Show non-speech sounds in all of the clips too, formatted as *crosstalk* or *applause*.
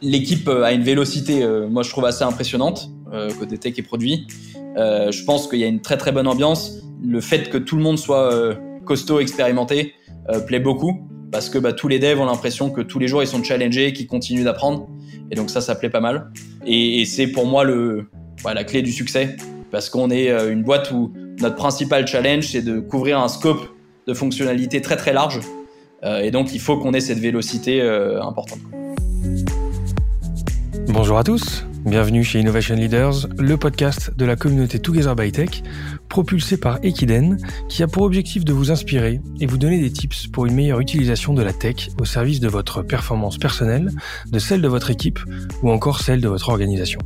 L'équipe a une vélocité, moi je trouve assez impressionnante côté tech et produit. je pense qu'il y a une très très bonne ambiance. Le fait que tout le monde soit costaud, expérimenté, plaît beaucoup parce que bah, tous les devs ont l'impression que tous les jours ils sont challengés, qu'ils continuent d'apprendre. Et donc ça, ça plaît pas mal. Et, c'est pour moi le, la clé du succès, parce qu'on est euh, une boîte où notre principal challenge, c'est de couvrir un scope de fonctionnalités très très large. Euh, et donc il faut qu'on ait cette vélocité euh, importante. Bonjour à tous, bienvenue chez Innovation Leaders, le podcast de la communauté Together by Tech, propulsé par Equiden, qui a pour objectif de vous inspirer et vous donner des tips pour une meilleure utilisation de la tech au service de votre performance personnelle, de celle de votre équipe ou encore celle de votre organisation.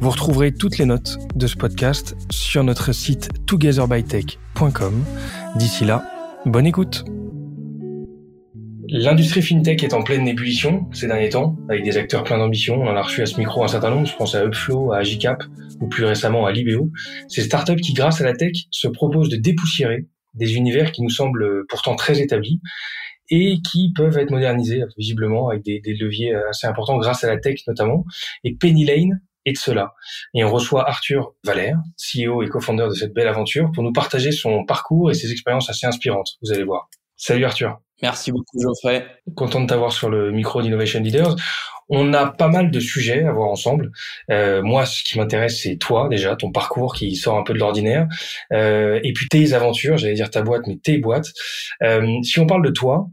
Vous retrouverez toutes les notes de ce podcast sur notre site togetherbytech.com. D'ici là, bonne écoute L'industrie fintech est en pleine ébullition ces derniers temps, avec des acteurs pleins d'ambition. On en a reçu à ce micro un certain nombre, je pense à Upflow, à Agicap ou plus récemment à Libéo. Ces startups qui, grâce à la tech, se proposent de dépoussiérer des univers qui nous semblent pourtant très établis et qui peuvent être modernisés visiblement avec des, leviers assez importants grâce à la tech notamment. Et Penny Lane est de cela. Et on reçoit Arthur Valère, CEO et co-founder de cette belle aventure, pour nous partager son parcours et ses expériences assez inspirantes. Vous allez voir. Salut Arthur. Merci beaucoup Geoffrey. Content de t'avoir sur le micro d'Innovation Leaders. On a pas mal de sujets à voir ensemble. Euh, moi, ce qui m'intéresse, c'est toi déjà, ton parcours qui sort un peu de l'ordinaire, euh, et puis tes aventures, j'allais dire ta boîte, mais tes boîtes. Euh, si on parle de toi,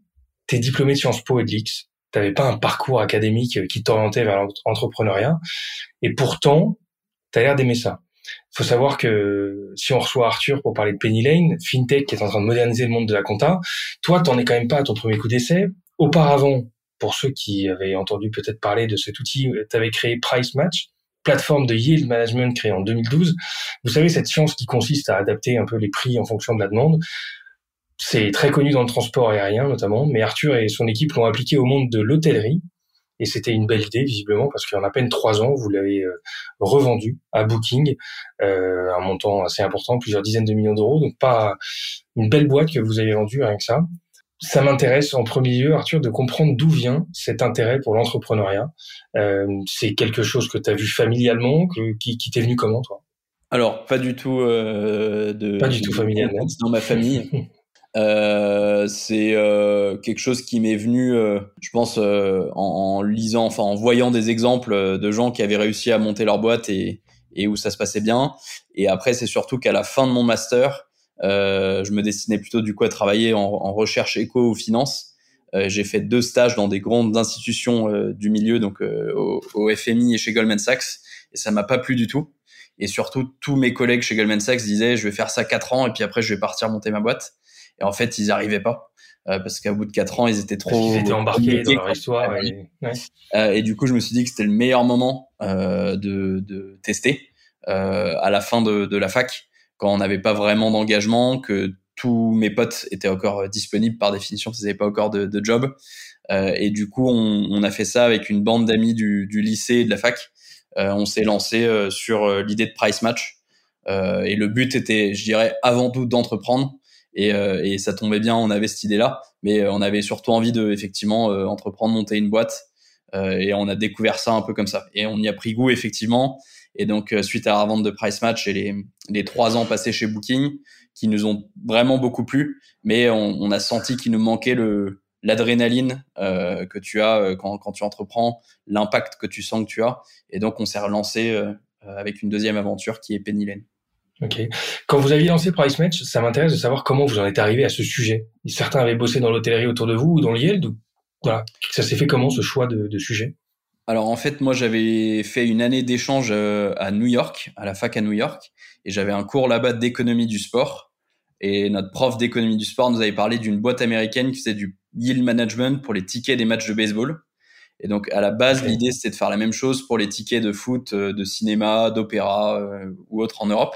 t'es diplômé de Sciences Po et de l'X. T'avais pas un parcours académique qui t'orientait vers l'entrepreneuriat, et pourtant, t'as l'air d'aimer ça. Faut savoir que si on reçoit Arthur pour parler de Penny Lane, FinTech qui est en train de moderniser le monde de la compta, toi, t'en es quand même pas à ton premier coup d'essai. Auparavant, pour ceux qui avaient entendu peut-être parler de cet outil, tu avais créé Price Match, plateforme de yield management créée en 2012. Vous savez, cette science qui consiste à adapter un peu les prix en fonction de la demande. C'est très connu dans le transport aérien notamment, mais Arthur et son équipe l'ont appliqué au monde de l'hôtellerie et c'était une belle idée, visiblement, parce qu'en à peine trois ans, vous l'avez euh, revendu à Booking, euh, un montant assez important, plusieurs dizaines de millions d'euros. Donc, pas une belle boîte que vous avez vendue, rien que ça. Ça m'intéresse en premier lieu, Arthur, de comprendre d'où vient cet intérêt pour l'entrepreneuriat. Euh, c'est quelque chose que tu as vu familialement, que, qui, qui t'est venu comment, toi? Alors, pas du tout euh, de. Pas du tout familialement. Dans ma famille. *laughs* Euh, c'est euh, quelque chose qui m'est venu, euh, je pense, euh, en, en, lisant, enfin en voyant des exemples de gens qui avaient réussi à monter leur boîte et, et où ça se passait bien. Et après, c'est surtout qu'à la fin de mon master, je me destinais plutôt du coup à travailler en, en recherche éco ou finance. J'ai fait deux stages dans des grandes institutions du milieu, donc au, au, FMI et chez Goldman Sachs, et ça m'a pas plu du tout. Et surtout, tous mes collègues chez Goldman Sachs disaient, je vais faire ça quatre ans et puis après, je vais partir monter ma boîte. Et en fait, ils n'arrivaient pas. Euh, parce qu'à bout de quatre ans, ils étaient trop. Ils étaient embarqués dans leur histoire. Et... Ouais. Euh, et du coup, je me suis dit que c'était le meilleur moment euh, de, de, tester à la fin de, de, la fac, quand on n'avait pas vraiment d'engagement, que tous mes potes étaient encore disponibles par définition, ils n'avaient pas encore de, de job. Et du coup, on, on, a fait ça avec une bande d'amis du, du, lycée et de la fac. on s'est lancé sur l'idée de price match. et le but était, je dirais, avant tout d'entreprendre et, euh, et, ça tombait bien, on avait cette idée-là, mais euh, on avait surtout envie de effectivement euh, entreprendre, monter une boîte, et on a découvert ça un peu comme ça. Et on y a pris goût effectivement. Et donc suite à la vente de Price Match et les, trois ans passés chez Booking, qui nous ont vraiment beaucoup plu, mais on, on a senti qu'il nous manquait le l'adrénaline euh, que tu as quand, quand tu entreprends, l'impact que tu sens que tu as. Et donc on s'est relancé euh, avec une deuxième aventure qui est Penny Lane. Ok. Quand vous aviez lancé Price Match, ça m'intéresse de savoir comment vous en êtes arrivé à ce sujet. Certains avaient bossé dans l'hôtellerie autour de vous ou dans l'IELD. Voilà. Ça s'est fait comment ce choix de, de sujet? Alors en fait, moi j'avais fait une année d'échange euh, à New York, à la fac à New York, et j'avais un cours là-bas d'économie du sport. Et notre prof d'économie du sport nous avait parlé d'une boîte américaine qui faisait du yield management pour les tickets des matchs de baseball. Et donc à la base, l'idée c'était de faire la même chose pour les tickets de foot, euh, de cinéma, d'opéra euh, ou autre en Europe.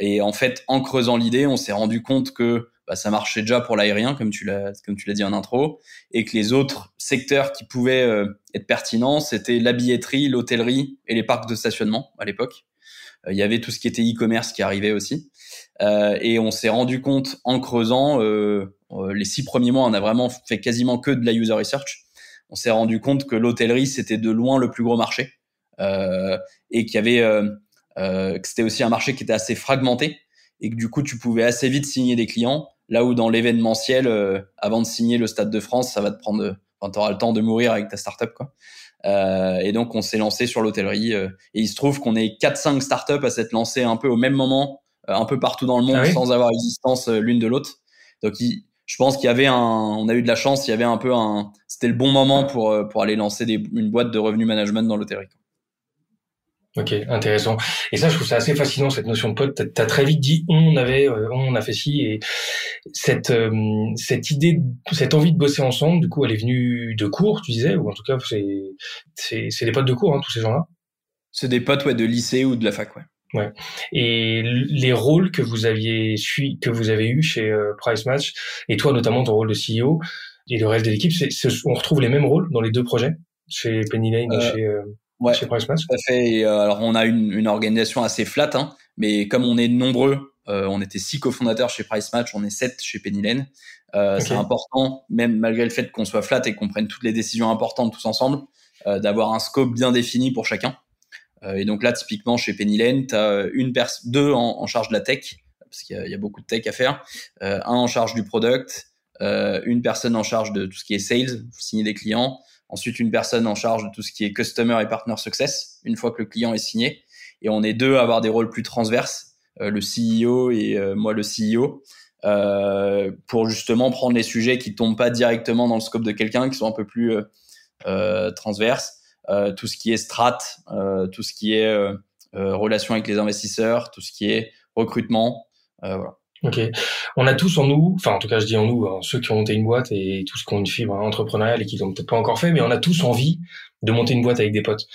Et en fait, en creusant l'idée, on s'est rendu compte que bah, ça marchait déjà pour l'aérien, comme tu l'as comme tu l'as dit en intro, et que les autres secteurs qui pouvaient euh, être pertinents, c'était la billetterie, l'hôtellerie et les parcs de stationnement à l'époque. Euh, il y avait tout ce qui était e-commerce qui arrivait aussi. Euh, et on s'est rendu compte en creusant, les six premiers mois, on a vraiment fait quasiment que de la user research. on s'est rendu compte que l'hôtellerie c'était de loin le plus gros marché et qu'il y avait que c'était aussi un marché qui était assez fragmenté et que du coup tu pouvais assez vite signer des clients. Là où dans l'événementiel avant de signer le Stade de France ça va te prendre enfin, t'auras le temps de mourir avec ta startup quoi. Euh, et donc on s'est lancé sur l'hôtellerie et il se trouve qu'on est 4-5 startups à s'être lancés un peu au même moment un peu partout dans le monde ah sans avoir existence l'une de l'autre. Donc je pense qu'il y avait un, on a eu de la chance, il y avait un peu un, c'était le bon moment pour euh, pour aller lancer des, une boîte de revenu management dans l'hôtellerie. Ok, intéressant. Et ça, je trouve ça assez fascinant cette notion de pote. T'as as très vite dit on avait, euh, on a fait ci et cette euh, cette idée, cette envie de bosser ensemble, du coup, elle est venue de cours, tu disais, ou en tout cas, c'est c'est c'est des potes de cours, hein, tous ces gens-là? C'est des potes ouais de lycée ou de la fac, ouais. Ouais. Et les rôles que vous aviez su, que vous avez eu chez euh, Price Match, et toi notamment ton rôle de CEO et le reste de l'équipe, c'est, on retrouve les mêmes rôles dans les deux projets, chez Penny Lane et euh, chez, euh, chez Price Match. Tout à fait. alors on a une, une organisation assez flat, hein, mais comme on est nombreux, on était six cofondateurs chez Price Match, on est sept chez Penny Lane. C'est important, même malgré le fait qu'on soit flat et qu'on prenne toutes les décisions importantes tous ensemble, d'avoir un scope bien défini pour chacun. Euh, et donc là, typiquement, chez Penny Lane, tu as une deux en, charge de la tech, parce qu'il y, a beaucoup de tech à faire, euh, un en charge du product, euh, une personne en charge de tout ce qui est sales, signer des clients, ensuite une personne en charge de tout ce qui est customer et partner success, une fois que le client est signé, et on est deux à avoir des rôles plus transverses, le CEO et moi le CEO, euh, pour justement prendre les sujets qui tombent pas directement dans le scope de quelqu'un, qui sont un peu plus euh, transverses. Euh, tout ce qui est strat, euh, tout ce qui est euh, relation avec les investisseurs, tout ce qui est recrutement. Ok. On a tous en nous, enfin en tout cas je dis en nous, hein, ceux qui ont monté une boîte et tous qui ont une fibre entrepreneuriale et qui l'ont peut-être pas encore fait, mais on a tous envie de monter une boîte avec des potes.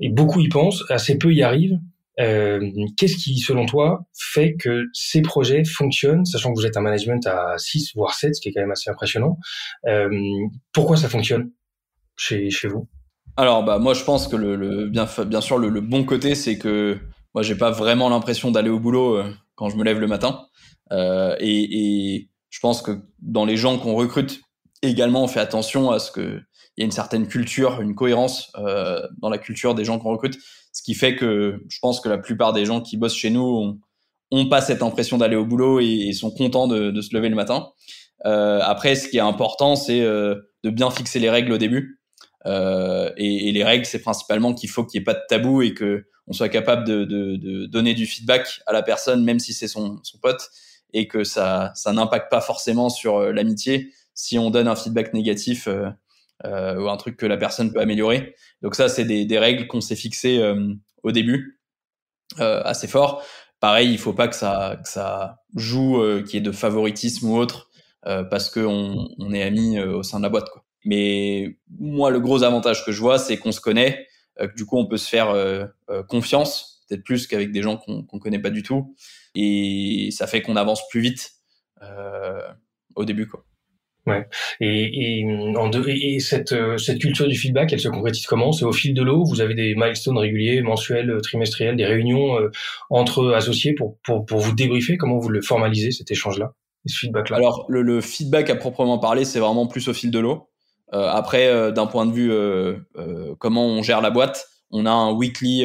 Et beaucoup y pensent, assez peu y arrivent. Euh, Qu'est-ce qui, selon toi, fait que ces projets fonctionnent, sachant que vous êtes un management à 6 voire 7, ce qui est quand même assez impressionnant. Euh, pourquoi ça fonctionne chez, chez vous? Alors bah moi je pense que le, bien bien sûr le, bon côté c'est que moi j'ai pas vraiment l'impression d'aller au boulot euh, quand je me lève le matin euh, et, et, je pense que dans les gens qu'on recrute également on fait attention à ce que il y a une certaine culture une cohérence euh, dans la culture des gens qu'on recrute. Ce qui fait que je pense que la plupart des gens qui bossent chez nous ont, ont pas cette impression d'aller au boulot et, sont contents de, de, se lever le matin. Euh, après ce qui est important c'est euh, de bien fixer les règles au début. Euh, et, et, les règles, c'est principalement qu'il faut qu'il n'y ait pas de tabou et que on soit capable de, de, de, donner du feedback à la personne, même si c'est son, son pote, et que ça, ça n'impacte pas forcément sur euh, l'amitié si on donne un feedback négatif euh, euh, ou un truc que la personne peut améliorer. Donc ça, c'est des, règles qu'on s'est fixées au début, assez fort. Pareil, il faut pas que ça, joue, qu'il y ait de favoritisme ou autre, parce qu'on on est amis au sein de la boîte. Mais moi, le gros avantage que je vois, c'est qu'on se connaît, du coup, on peut se faire confiance, peut-être plus qu'avec des gens qu'on qu'on connaît pas du tout, et ça fait qu'on avance plus vite au début, quoi. Ouais. Et, et, en deux, et cette, cette culture du feedback, elle se concrétise comment? C'est au fil de l'eau? Vous avez des milestones réguliers, mensuels, trimestriels, des réunions entre associés pour, pour, pour vous débriefer? Comment vous le formalisez, cet échange-là, ce feedback-là? Alors, le, le, feedback à proprement parler, c'est vraiment plus au fil de l'eau. Euh, après, euh, d'un point de vue euh, comment on gère la boîte, on a un weekly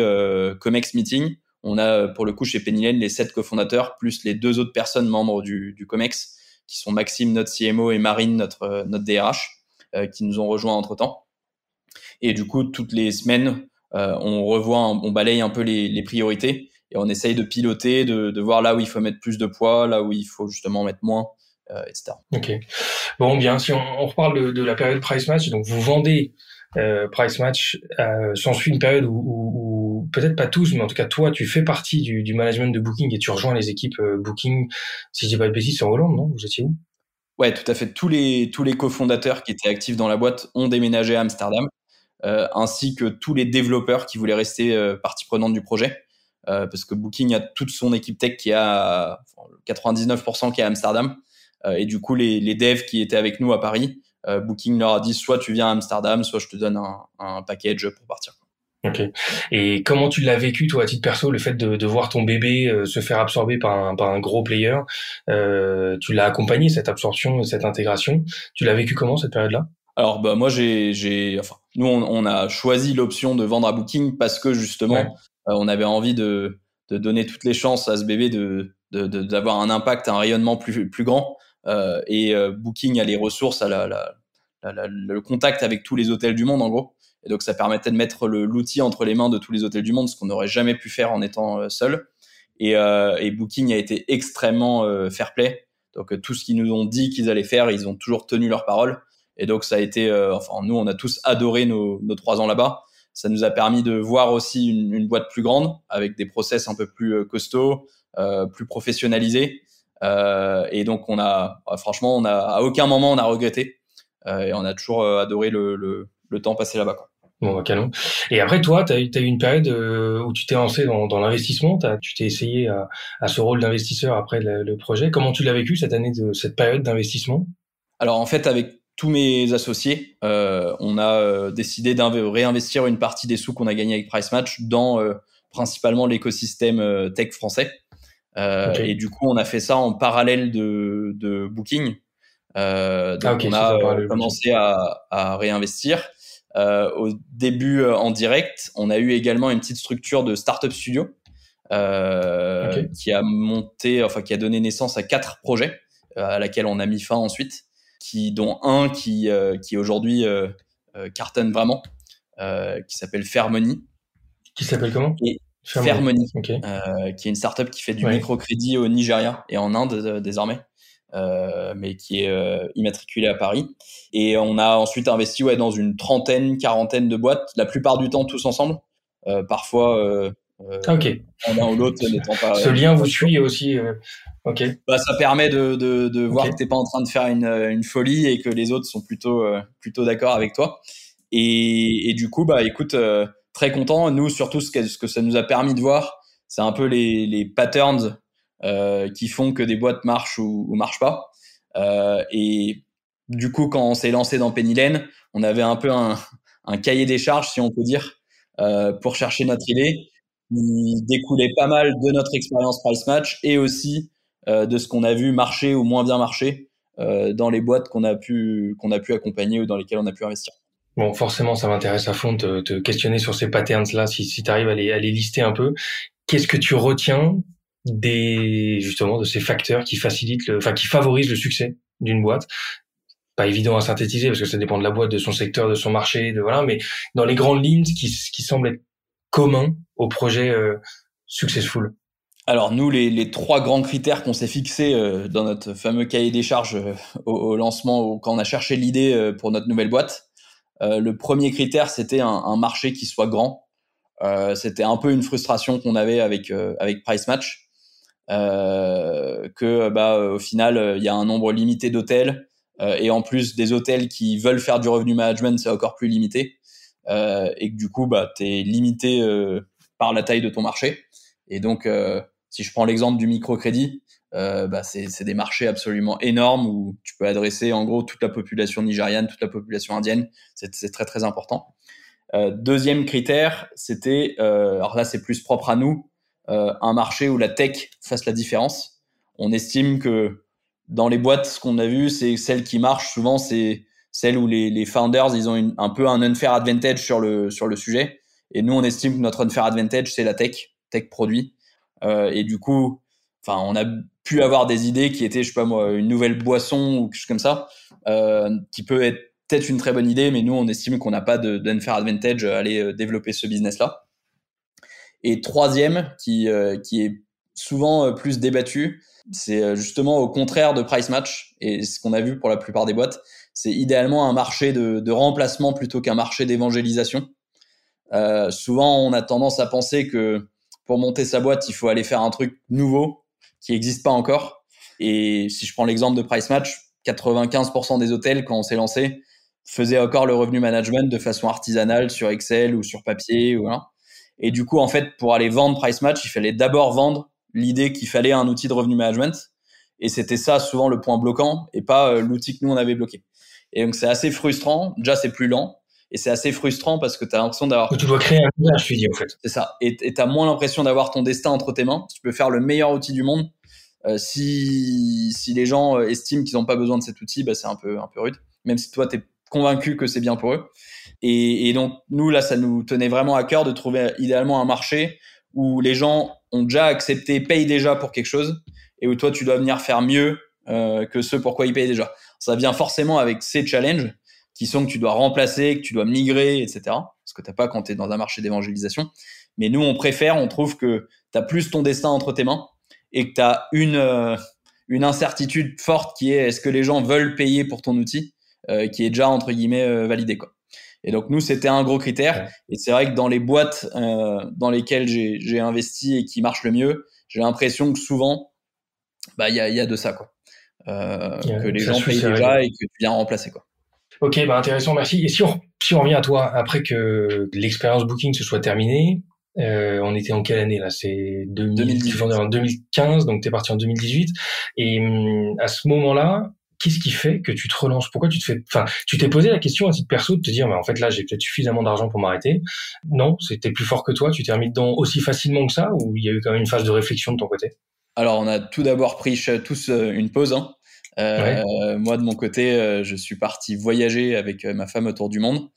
Comex meeting. On a pour le coup chez Penny les sept cofondateurs plus les deux autres personnes membres du, du Comex qui sont Maxime, notre CMO, et Marine, notre, notre DRH, qui nous ont rejoints entre temps. Et du coup, toutes les semaines, on revoit, on balaye un peu les, les, priorités et on essaye de piloter, de, de, voir là où il faut mettre plus de poids, là où il faut justement mettre moins. Euh, etc. Ok. Bon, bien, si on, on reparle de, la période price match, donc vous vendez euh, price match, euh, s'ensuit une période où, peut-être pas tous, mais en tout cas toi, tu fais partie du, management de Booking et tu rejoins les équipes euh, Booking. Si je dis pas de bêtises, c'est en Hollande, non? Vous étiez où? Ouais, tout à fait. Tous les tous les cofondateurs qui étaient actifs dans la boîte ont déménagé à Amsterdam, ainsi que tous les développeurs qui voulaient rester partie prenante du projet, parce que Booking a toute son équipe tech qui a 99% qui est à Amsterdam. Et du coup, les devs qui étaient avec nous à Paris, euh, Booking leur a dit soit tu viens à Amsterdam, soit je te donne un, un package pour partir. Ok. Et comment tu l'as vécu, toi, à titre perso, le fait de, de voir ton bébé euh, se faire absorber par un, par un gros player euh, Tu l'as accompagné, cette absorption, cette intégration. Tu l'as vécu comment, cette période-là? Alors bah moi j'ai enfin nous on, on a choisi l'option de vendre à Booking parce que justement Ouais. on avait envie de de donner toutes les chances à ce bébé de d'avoir un impact, un rayonnement plus plus grand et euh, Booking a les ressources, a le contact avec tous les hôtels du monde en gros et donc ça permettait de mettre l'outil entre les mains de tous les hôtels du monde, ce qu'on n'aurait jamais pu faire en étant euh, seul. Et, euh, Booking a été extrêmement euh, fair play. Donc euh, tout ce qu'ils nous ont dit qu'ils allaient faire, ils ont toujours tenu leur parole. Et donc ça a été, euh, enfin nous on a tous adoré nos, trois ans là-bas. Ça nous a permis de voir aussi une, boîte plus grande avec des process un peu plus euh, costauds, euh, plus professionnalisés. Euh, et donc on a, euh, franchement, on a à aucun moment on a regretté. Euh, et on a toujours euh, adoré le, le, le temps passé là-bas. Bon, bah, canon. Et après, toi, tu as, eu une période euh, où tu t'es lancé dans, dans l'investissement, tu t'es essayé à, à ce rôle d'investisseur après le, le projet. Comment tu l'as vécu cette année, de cette période d'investissement? Alors en fait, avec tous mes associés, euh, on a euh, décidé de réinvestir une partie des sous qu'on a gagnés avec Price Match dans euh, principalement l'écosystème tech français. Euh. Et du coup, on a fait ça en parallèle de, de Booking. Euh, donc Ah, ok, on a euh, commencé à, à réinvestir. Au début en direct, on a eu également une petite structure de startup studio qui a monté, enfin qui a donné naissance à quatre projets à laquelle on a mis fin ensuite, qui dont un qui euh, qui aujourd'hui euh, euh, cartonne vraiment, qui s'appelle Fairmoney. Qui s'appelle comment? Et Fairmoney. Euh, qui est une startup qui fait du Ouais. microcrédit au Nigeria et en Inde euh, désormais, euh, mais qui est immatriculée à Paris. Et on a ensuite investi ouais, dans une trentaine, quarantaine de boîtes, la plupart du temps tous ensemble. Parfois, Ah, ok. l'un ou l'autre n'étant pas. Ce lien vous suit aussi. Ok. Bah, ça permet de, de, de voir que t'es pas en train de faire une, une folie et que les autres sont plutôt, plutôt d'accord avec toi. Et, et du coup, bah, écoute, très content. Nous, surtout, ce que, ce que ça nous a permis de voir, c'est un peu les, les patterns euh, qui font que des boîtes marchent ou, ou marchent pas. Euh, et du coup, quand on s'est lancé dans Penny on avait un peu un, un cahier des charges, si on peut dire, euh, pour chercher notre idée. Il découlait pas mal de notre expérience price match et aussi euh, de ce qu'on a vu marcher ou moins bien marcher euh, dans les boîtes qu'on a pu qu'on a pu accompagner ou dans lesquelles on a pu investir. Bon, forcément, ça m'intéresse à fond de te questionner sur ces patterns-là, si, si tu arrives à les, à les lister un peu. Qu'est-ce que tu retiens des justement de ces facteurs qui facilitent, le, enfin qui favorisent le succès d'une boîte? Pas évident à synthétiser parce que ça dépend de la boîte, de son secteur, de son marché, de voilà. Mais dans les grandes lignes, ce qui, ce qui semble être commun au projet euh, successful. Alors nous, les, les trois grands critères qu'on s'est fixés euh, dans notre fameux cahier des charges euh, au, au lancement, quand on a cherché l'idée euh, pour notre nouvelle boîte, le premier critère, c'était un, un marché qui soit grand. Euh, c'était un peu une frustration qu'on avait avec euh, avec Price Match, euh, que bah au final, euh, il y a un nombre limité d'hôtels euh, et en plus des hôtels qui veulent faire du revenu management, c'est encore plus limité. Euh, et que du coup, bah, tu es limité euh, par la taille de ton marché. Et donc, euh, si je prends l'exemple du microcrédit, euh, bah, c'est des marchés absolument énormes où tu peux adresser en gros toute la population nigériane, toute la population indienne. C'est très très important. Euh, deuxième critère, c'était, euh, alors là c'est plus propre à nous, un marché où la tech fasse la différence. On estime que dans les boîtes, ce qu'on a vu, c'est celles qui marchent souvent, c'est celles où les, founders, ils ont un peu un unfair advantage sur le, sur le sujet. Et nous, on estime que notre unfair advantage, c'est la tech, tech produit. Et du coup, enfin, on a pu avoir des idées qui étaient, je sais pas moi, une nouvelle boisson ou quelque chose comme ça, euh, qui peut être peut-être une très bonne idée, mais nous, on estime qu'on n'a pas d'unfair advantage à aller euh, développer ce business-là. Et troisième, qui, euh, qui est souvent euh, plus débattu, c'est euh, justement au contraire de price match et ce qu'on a vu pour la plupart des boîtes, c'est idéalement un marché de, de remplacement plutôt qu'un marché d'évangélisation. Euh, souvent, on a tendance à penser que pour monter sa boîte, il faut aller faire un truc nouveau qui n'existe pas encore. Et si je prends l'exemple de Price Match, 95% des hôtels, quand on s'est lancé, faisaient encore le revenu management de façon artisanale sur Excel ou sur papier. Ou. Et du coup, en fait, pour aller vendre Price Match, il fallait d'abord vendre l'idée qu'il fallait un outil de revenu management. Et c'était ça souvent le point bloquant et pas euh, l'outil que nous on avait bloqué. Et donc c'est assez frustrant. Déjà c'est plus lent et c'est assez frustrant parce que tu as l'impression d'avoir tu dois créer un usage, tu dis en fait. c'est ça. Et tu as moins l'impression d'avoir ton destin entre tes mains. Tu peux faire le meilleur outil du monde. Euh, si, si les gens euh, estiment qu'ils n'ont pas besoin de cet outil, bah, c'est un peu, un peu rude. Même si toi, tu convaincus que c'est bien pour eux. Et, et, donc, nous, là, ça nous tenait vraiment à cœur de trouver idéalement un marché où les gens ont déjà accepté, payent déjà pour quelque chose, et où toi, tu dois venir faire mieux euh, que ce pourquoi ils payent déjà. Ça vient forcément avec ces challenges qui sont que tu dois remplacer, que tu dois migrer, etc. Ce que t'as pas quand tu es dans un marché d'évangélisation. Mais nous, on préfère, on trouve que tu as plus ton destin entre tes mains et que tu as une, euh, une incertitude forte qui est est-ce que les gens veulent payer pour ton outil euh, qui est déjà entre guillemets euh, validé quoi. Et donc nous c'était un gros critère et c'est vrai que dans les boîtes dans lesquelles j'ai investi et qui marchent le mieux, j'ai l'impression que souvent bah il y a, y a de ça quoi. que les gens payent déjà et que tu viens remplacer quoi. Ok, bah intéressant, merci. Et si on, si on revient à toi, après que l'expérience Booking se soit terminée, euh, on était en quelle année là? C'est 2015, donc tu es parti en 2018. Et hum, à ce moment-là, qu'est-ce qui fait que tu te relances? Pourquoi tu te fais Enfin, tu t'es posé la question à titre perso de te dire, mais en fait là, j'ai peut-être suffisamment d'argent pour m'arrêter. Non, c'était plus fort que toi. Tu t'es remis dedans aussi facilement que ça, ou il y a eu quand même une phase de réflexion de ton côté? Alors, on a tout d'abord pris tous euh, une pause. Hein. Euh, moi, de mon côté, euh, je suis parti voyager avec ma femme autour du monde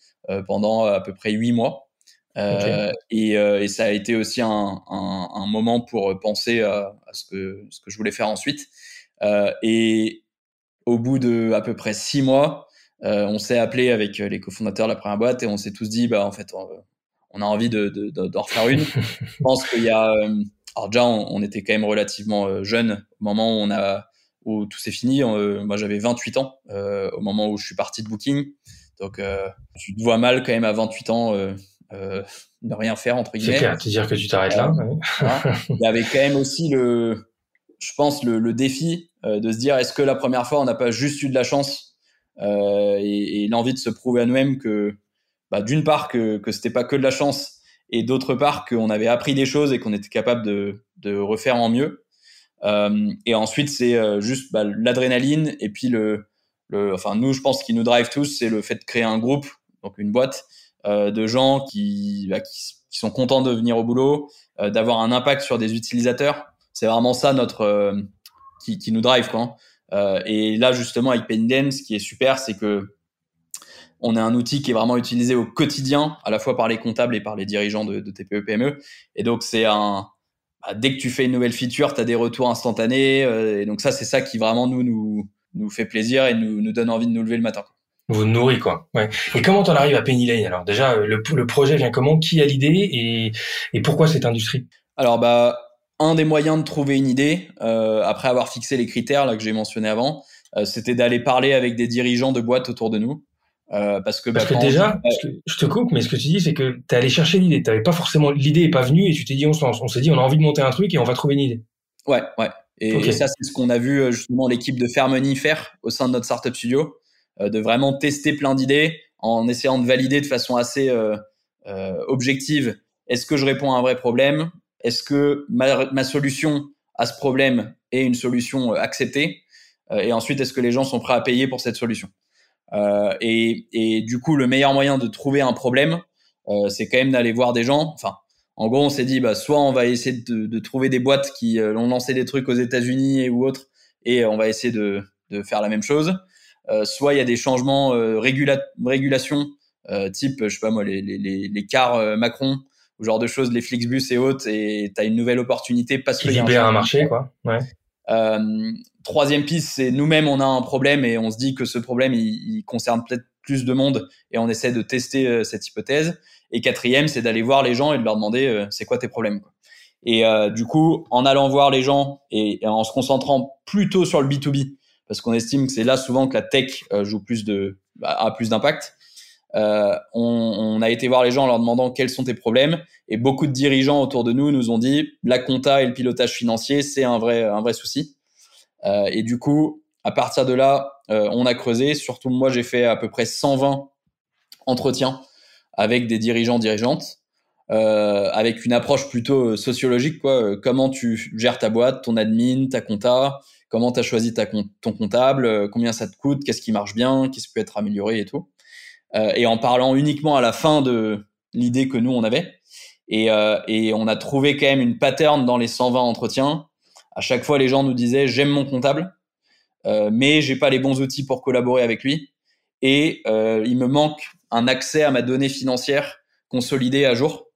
pendant à peu près huit mois. Euh, et, euh, et, ça a été aussi un, un, un moment pour penser à, à, ce, que, ce que je voulais faire ensuite. Euh, et au bout de à peu près six mois, euh, on s'est appelé avec les cofondateurs de la première boîte et on s'est tous dit, bah en fait, on, a envie de, de, de, refaire une. *laughs* je pense qu'il y a, euh, alors déjà, on, on, était quand même relativement jeunes au moment où on a où tout s'est fini. moi, j'avais 28 ans au moment où je suis parti de Booking. Donc, tu te vois mal quand même à 28 ans euh, ne rien faire entre guillemets. C'est clair, dire que tu t'arrêtes là. Il y avait quand même aussi le, je pense le, le défi euh, de se dire est-ce que la première fois on n'a pas juste eu de la chance euh, et, et l'envie de se prouver à nous-mêmes que, bah, d'une part que que c'était pas que de la chance et d'autre part qu'on avait appris des choses et qu'on était capable de de refaire en mieux. Euh, et ensuite c'est euh, juste bah, l'adrénaline et puis le, enfin nous je pense qui nous drive tous c'est le fait de créer un groupe donc une boîte euh, de gens qui, bah, qui, sont contents de venir au boulot, d'avoir un impact sur des utilisateurs. C'est vraiment ça notre qui, qui, nous drive quoi. Hein. et là justement avec Pendem, ce qui est super, c'est que on a un outil qui est vraiment utilisé au quotidien, à la fois par les comptables et par les dirigeants de, de TPE PME. Et donc c'est un bah, dès que tu fais une nouvelle feature, tu as des retours instantanés. et donc ça, c'est ça qui vraiment nous nous nous fait plaisir et nous nous donne envie de nous lever le matin. Vous nourrit quoi. Ouais. Et comment t'en arrives à Penny Lane alors? Déjà, euh, le, le, projet vient comment? Qui a l'idée? Et, et pourquoi cette industrie? Alors bah un des moyens de trouver une idée euh, après avoir fixé les critères là que j'ai mentionné avant, euh, c'était d'aller parler avec des dirigeants de boîtes autour de nous. Euh, parce que, bah, parce que déjà, je te coupe, mais ce que tu dis, c'est que tu es allé chercher l'idée. Tu pas forcément l'idée est pas venue et tu t'es dit on, on s'est dit on a envie de monter un truc et on va trouver une idée. Ouais, ouais. Et, ça, c'est ce qu'on a vu euh, justement l'équipe de Fermony faire au sein de notre startup studio. Euh, de vraiment tester plein d'idées en essayant de valider de façon assez euh, euh, objective est-ce que je réponds à un vrai problème? Est-ce que ma, ma, solution à ce problème est une solution acceptée? Et ensuite, est-ce que les gens sont prêts à payer pour cette solution? euh, et, et, du coup, le meilleur moyen de trouver un problème, euh, c'est quand même d'aller voir des gens. Enfin, en gros, on s'est dit, bah, soit on va essayer de, de trouver des boîtes qui ont lancé des trucs aux États-Unis ou autres, et on va essayer de, de faire la même chose. Euh, soit il y a des changements euh, régula régulation, euh, type, je sais pas moi, les, les, les, cars Macron, ou genre de choses, les Flixbus et autres, et tu as une nouvelle opportunité parce que. libère un marché, quoi. Ouais. Euh, troisième piste, c'est nous-mêmes, on a un problème et on se dit que ce problème, il, concerne peut-être plus de monde et on essaie de tester euh, cette hypothèse. Et quatrième, c'est d'aller voir les gens et de leur demander euh, c'est quoi tes problèmes. Et du coup, en allant voir les gens et, en se concentrant plutôt sur le B2B, parce qu'on estime que c'est là souvent que la tech euh, joue plus de bah, a plus d'impact. Euh, on, on, a été voir les gens en leur demandant quels sont tes problèmes et beaucoup de dirigeants autour de nous nous ont dit la compta et le pilotage financier c'est un vrai un vrai souci. Euh, et du coup, à partir de là, euh, on a creusé. Surtout moi, j'ai fait à peu près 120 entretiens avec des dirigeants dirigeantes. Euh, avec une approche plutôt sociologique, quoi. Comment tu gères ta boîte, ton admin, ta compta, comment tu as choisi ta, ton comptable, combien ça te coûte, qu'est-ce qui marche bien, qu'est-ce qui peut être amélioré et tout. Et en parlant uniquement à la fin de l'idée que nous on avait. Et, et, on a trouvé quand même une pattern dans les 120 entretiens. À chaque fois, les gens nous disaient j'aime mon comptable, euh, mais j'ai pas les bons outils pour collaborer avec lui. et il me manque un accès à ma donnée financière consolidée à jour.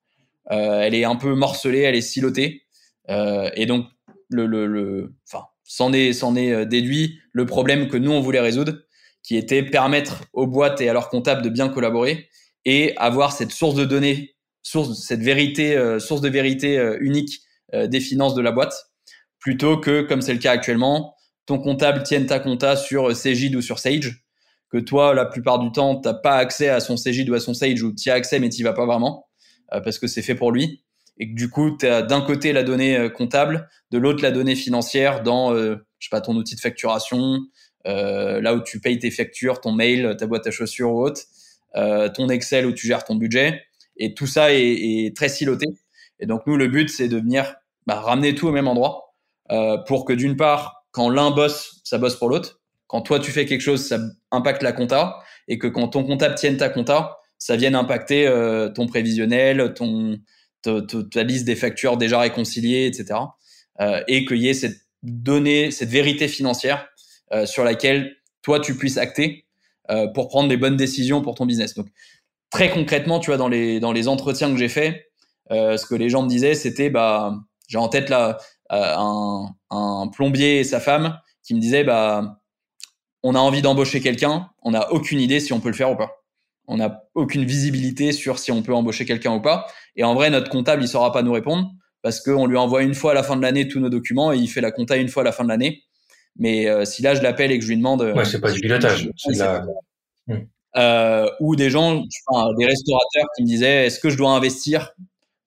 elle est un peu morcelée, elle est silotée, et donc le, enfin, s'en est, est déduit le problème que nous on voulait résoudre, qui était permettre aux boîtes et à leurs comptables de bien collaborer et avoir cette source de données, source, cette vérité, euh, source de vérité euh, unique euh, des finances de la boîte, plutôt que, comme c'est le cas actuellement, ton comptable tienne ta compta sur Cegid ou sur Sage, que toi, la plupart du temps, t'as pas accès à son Cegid ou à son Sage, ou tu as accès mais tu vas pas vraiment, parce que c'est fait pour lui, et que du coup, tu as d'un côté la donnée comptable, de l'autre la donnée financière dans, je sais pas, ton outil de facturation, là où tu payes tes factures, ton mail, ta boîte à chaussures ou autre, euh, ton Excel où tu gères ton budget. Et tout ça est, très siloté. Et donc nous, le but, c'est de venir bah, ramener tout au même endroit euh, pour que d'une part, quand l'un bosse, ça bosse pour l'autre. Quand toi, tu fais quelque chose, ça impacte la compta. Et que quand ton comptable tienne ta compta, ça vienne impacter euh, ton prévisionnel, ton, ta, liste des factures déjà réconciliées, etc. Euh, et qu'il y ait cette donnée, cette vérité financière sur laquelle toi, tu puisses acter pour prendre des bonnes décisions pour ton business. Donc très concrètement, tu vois, dans les dans les entretiens que j'ai faits, ce que les gens me disaient, c'était bah j'ai en tête là un, un plombier et sa femme qui me disaient bah on a envie d'embaucher quelqu'un, on n'a aucune idée si on peut le faire ou pas. On n'a aucune visibilité sur si on peut embaucher quelqu'un ou pas. Et en vrai, notre comptable, il saura pas nous répondre parce qu'on lui envoie une fois à la fin de l'année tous nos documents et il fait la compta une fois à la fin de l'année. Mais euh, si là je l'appelle et que je lui demande, ouais, c'est pas du pilotage, c'est la... Hmm. euh, ou des gens, enfin, des restaurateurs qui me disaient, est-ce que je dois investir,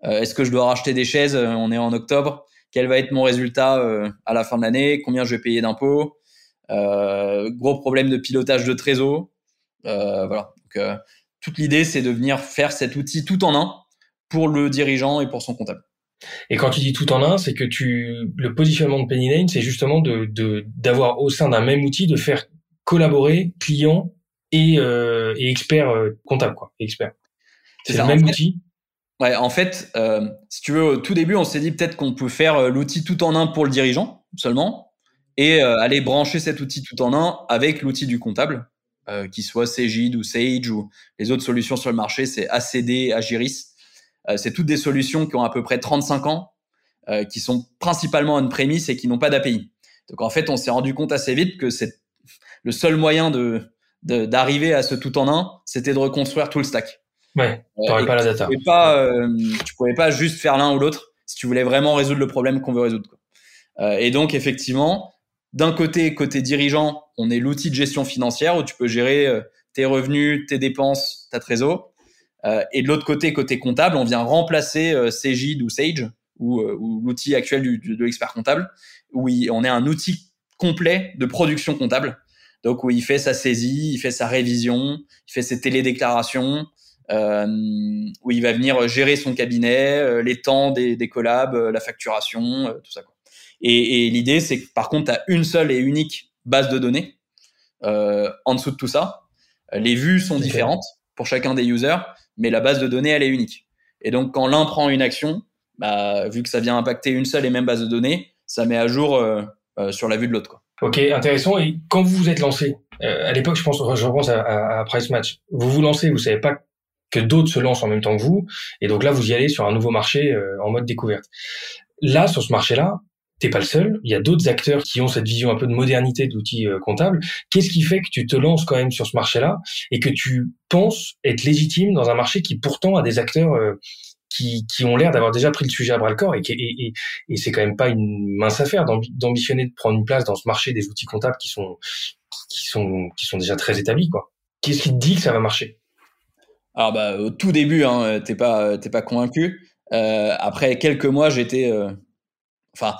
euh, est-ce que je dois racheter des chaises, euh, on est en octobre, quel va être mon résultat à la fin de l'année, combien je vais payer d'impôts, gros problème de pilotage de trésor, voilà. Donc, toute l'idée c'est de venir faire cet outil tout en un pour le dirigeant et pour son comptable. Et quand tu dis tout en un, c'est que tu le positionnement de Penny Lane, c'est justement de d'avoir au sein d'un même outil de faire collaborer client et, euh, et expert euh, comptable quoi, expert. C'est le même outil. Ouais, en fait, euh, si tu veux, au tout début, on s'est dit peut-être qu'on peut faire euh, l'outil tout en un pour le dirigeant seulement et euh, aller brancher cet outil tout en un avec l'outil du comptable, euh, qui soit Cegid ou Sage ou les autres solutions sur le marché, c'est ACD, Agiris. Euh, c'est toutes des solutions qui ont à peu près 35 ans, euh, qui sont principalement on-premise et qui n'ont pas d'API. Donc en fait, on s'est rendu compte assez vite que c'est le seul moyen de d'arriver à ce tout en un, c'était de reconstruire tout le stack. Ouais, t'aurais pas la data. Tu pouvais pas, euh, tu pouvais pas juste faire l'un ou l'autre si tu voulais vraiment résoudre le problème qu'on veut résoudre. Quoi. Euh, et donc effectivement, d'un côté, côté dirigeant, on est l'outil de gestion financière où tu peux gérer tes revenus, tes dépenses, ta trésor. Euh, et de l'autre côté, côté comptable, on vient remplacer euh, Cegid ou Sage ou, euh, ou l'outil actuel du, de l'expert comptable, où on est un outil complet de production comptable. Donc où il fait sa saisie, il fait sa révision, il fait ses télédéclarations, euh, où il va venir gérer son cabinet, les temps des, des collabs, la facturation, tout ça. Quoi. Et, et l'idée, c'est que par contre, tu as une seule et unique base de données en dessous de tout ça. Les vues sont différentes pour chacun des users, mais la base de données, elle est unique. Et donc, quand l'un prend une action, bah, vu que ça vient impacter une seule et même base de données, ça met à jour euh, euh, sur la vue de l'autre. Ok, intéressant. Et quand vous vous êtes lancé, euh, à l'époque, je pense, je pense à, à, Price Match, vous vous lancez, vous savez pas que d'autres se lancent en même temps que vous, et donc là, vous y allez sur un nouveau marché en mode découverte. Là, sur ce marché-là, t'es pas le seul. Il y a d'autres acteurs qui ont cette vision un peu de modernité d'outils euh, comptables. Qu'est-ce qui fait que tu te lances quand même sur ce marché-là et que tu penses être légitime dans un marché qui pourtant a des acteurs euh, qui, qui ont l'air d'avoir déjà pris le sujet à bras le corps et, et, et, et c'est quand même pas une mince affaire d'ambitionner de prendre une place dans ce marché des outils comptables qui sont qui sont qui sont déjà très établis quoi. Qu'est-ce qui te dit que ça va marcher? Alors bah au tout début hein, t'es pas t'es pas convaincu. Euh, après quelques mois j'étais euh, enfin,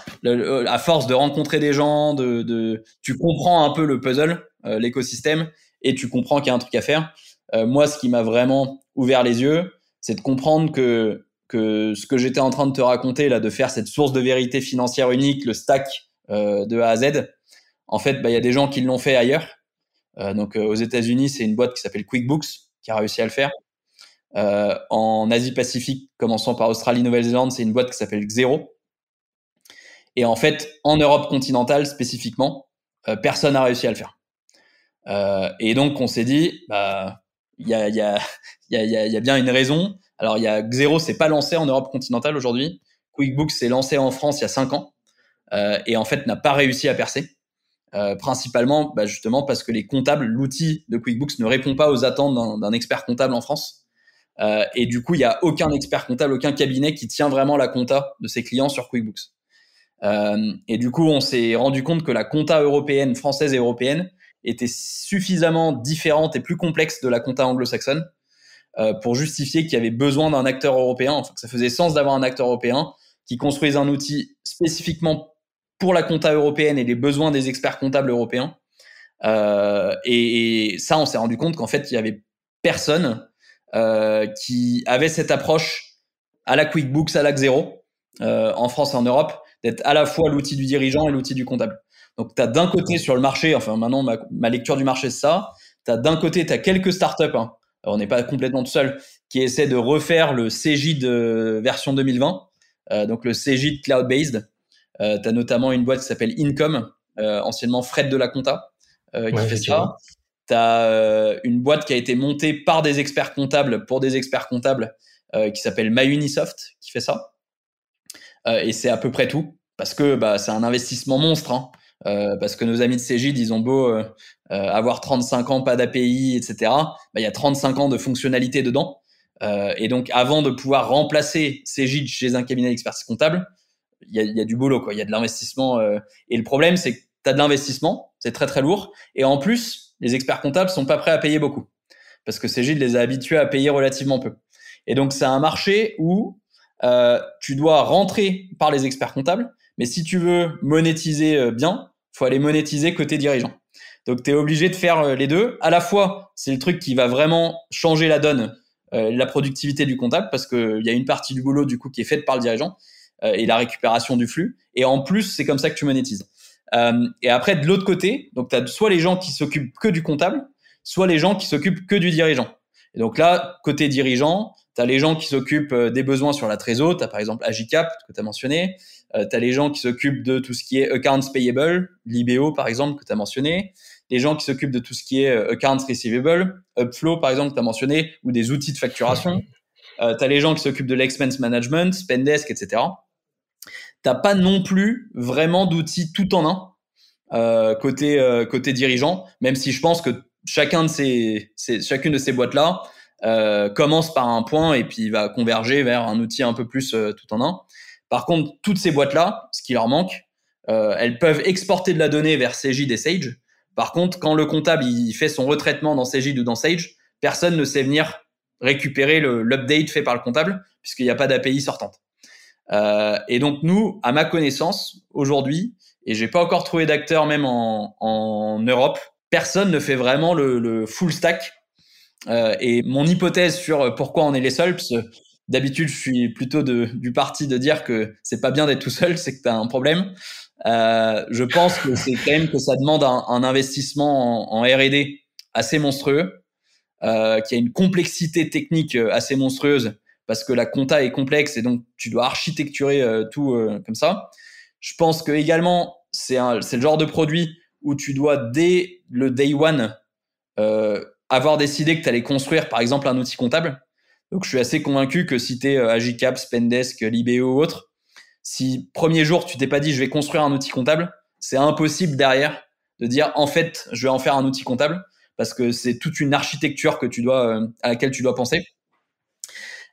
à force de rencontrer des gens, de, de tu comprends un peu le puzzle, euh, l'écosystème, et tu comprends qu'il y a un truc à faire. Euh, moi, ce qui m'a vraiment ouvert les yeux, c'est de comprendre que que ce que j'étais en train de te raconter là, de faire cette source de vérité financière unique, le stack euh, de A à Z, en fait, bah, il y a des gens qui l'ont fait ailleurs. donc aux États-Unis, c'est une boîte qui s'appelle QuickBooks qui a réussi à le faire. En Asie-Pacifique, commençant par Australie, Nouvelle-Zélande, c'est une boîte qui s'appelle Xero et en fait, en Europe continentale spécifiquement, euh, personne n'a réussi à le faire. et donc on s'est dit, il y a, bien une raison. Alors il y a Xero, c'est pas lancé en Europe continentale aujourd'hui. QuickBooks s'est lancé en France il y a cinq ans et en fait n'a pas réussi à percer. Euh, principalement bah, justement parce que les comptables, l'outil de QuickBooks ne répond pas aux attentes d'un expert comptable en France. Euh, et du coup, il n'y a aucun expert comptable, aucun cabinet qui tient vraiment la compta de ses clients sur QuickBooks. Euh, et du coup, on s'est rendu compte que la compta européenne, française et européenne était suffisamment différente et plus complexe de la compta anglo-saxonne euh, pour justifier qu'il y avait besoin d'un acteur européen, enfin que ça faisait sens d'avoir un acteur européen qui construise un outil spécifiquement pour la compta européenne et les besoins des experts comptables européens. Euh, et, ça, on s'est rendu compte qu'en fait, il y avait personne euh, qui avait cette approche à la QuickBooks, à la Xero, euh, en France et en Europe, d'être à la fois l'outil du dirigeant et l'outil du comptable. Donc, tu as d'un côté sur le marché, enfin maintenant, ma, lecture du marché, c'est ça. Tu as d'un côté, tu as quelques startups, hein, on n'est pas complètement tout seul, qui essaient de refaire le CJ de version 2020, euh, donc le CJ cloud-based, tu as notamment une boîte qui s'appelle Income, anciennement Fred de la Compta, qui fait ça. Tu as une boîte qui a été montée par des experts comptables pour des experts comptables qui s'appelle MyUnisoft qui fait ça. et c'est à peu près tout parce que bah, c'est un investissement monstre. Hein. parce que nos amis de Cégide, ils ont beau avoir 35 ans, pas d'API, etc. Bah, il y a 35 ans de fonctionnalité dedans. et donc, avant de pouvoir remplacer Cégide chez un cabinet d'expertise comptable, il y a, y a, du boulot, quoi. Il y a de l'investissement. Euh, et le problème, c'est que tu as de l'investissement, c'est très très lourd. Et en plus, les experts comptables sont pas prêts à payer beaucoup. Parce que Cégide les a habitués à payer relativement peu. Et donc, c'est un marché où euh, tu dois rentrer par les experts comptables. Mais si tu veux monétiser euh, bien, faut aller monétiser côté dirigeant. Donc, tu es obligé de faire euh, les deux. À la fois, c'est le truc qui va vraiment changer la donne, la productivité du comptable, parce qu'il y a une partie du boulot du coup qui est faite par le dirigeant. Et la récupération du flux. Et en plus, c'est comme ça que tu monétises. Euh, et après, de l'autre côté, donc tu as soit les gens qui s'occupent que du comptable, soit les gens qui s'occupent que du dirigeant. Et donc là, côté dirigeant, tu as les gens qui s'occupent euh, des besoins sur la trésor, tu as par exemple Agicap que tu as mentionné, euh, tu as les gens qui s'occupent de tout ce qui est accounts payable, l'IBO par exemple que tu as mentionné, les gens qui s'occupent de tout ce qui est accounts receivable, Upflow par exemple que tu as mentionné, ou des outils de facturation. Euh, tu as les gens qui s'occupent de l'expense management, Spendesk, etc t'as pas non plus vraiment d'outils tout en un euh, côté euh, côté dirigeant, même si je pense que chacune de ces boîtes là euh, commence par un point et puis va converger vers un outil un peu plus tout en un. Par contre, toutes ces boîtes là, ce qui leur manque, elles peuvent exporter de la donnée vers Cegid et Sage. Par contre, quand le comptable il fait son retraitement dans Cegid ou dans Sage, personne ne sait venir récupérer l'update fait par le comptable puisqu'il n'y a pas d'API sortante. Euh, et donc nous, à ma connaissance, aujourd'hui, et j'ai pas encore trouvé d'acteur même en, en, Europe, personne ne fait vraiment le, le full stack. Euh, et mon hypothèse sur pourquoi on est les seuls, d'habitude je suis plutôt de, du parti de dire que c'est pas bien d'être tout seul, *laughs* c'est que tu as un problème. Euh, je pense que c'est quand même que ça demande un, un investissement en, R&D assez monstrueux, euh, qui a une complexité technique assez monstrueuse parce que la compta est complexe et donc tu dois architecturer euh, tout euh, comme ça. Je pense que également c'est le genre de produit où tu dois dès le day one euh, avoir décidé que tu allais construire par exemple un outil comptable. Donc je suis assez convaincu que si tu es Agicap, Spendesk, Libeo ou autre, si premier jour tu t'es pas dit je vais construire un outil comptable, c'est impossible derrière de dire en fait je vais en faire un outil comptable parce que c'est toute une architecture que tu dois à laquelle tu dois penser.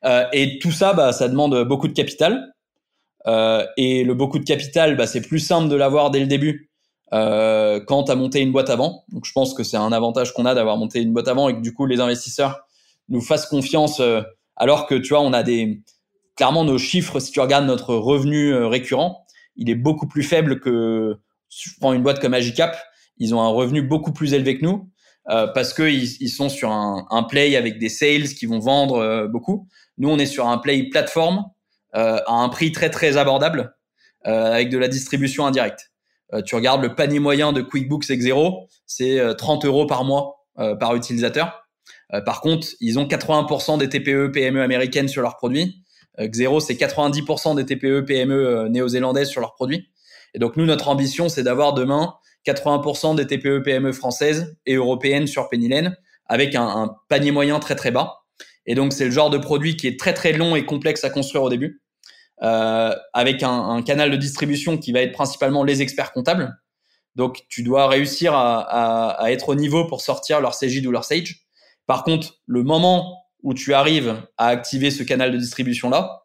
Euh, et tout ça, bah, ça demande beaucoup de capital. Euh, et le beaucoup de capital, bah, c'est plus simple de l'avoir dès le début euh, quand tu as monté une boîte avant. Donc je pense que c'est un avantage qu'on a d'avoir monté une boîte avant et que du coup les investisseurs nous fassent confiance euh, alors que tu vois, on a des clairement nos chiffres, si tu regardes notre revenu euh, récurrent, il est beaucoup plus faible que je prends une boîte comme Agicap, ils ont un revenu beaucoup plus élevé que nous. Euh, parce qu'ils ils sont sur un, un, play avec des sales qui vont vendre euh, beaucoup. Nous, on est sur un play plateforme euh, à un prix très très abordable avec de la distribution indirecte. tu regardes le panier moyen de QuickBooks Xero, c'est 30 euros par mois par utilisateur. par contre, ils ont 80% des TPE PME américaines sur leurs produits. Xero, c'est 90% des TPE PME néo-zélandaises sur leurs produits. Et donc nous, notre ambition, c'est d'avoir demain 80% des TPE PME françaises et européennes sur Pennylen avec un, panier moyen très très bas. Et donc c'est le genre de produit qui est très très long et complexe à construire au début, euh, avec un, canal de distribution qui va être principalement les experts comptables. Donc tu dois réussir à, être au niveau pour sortir leur CJ ou leur Sage. Par contre, le moment où tu arrives à activer ce canal de distribution là,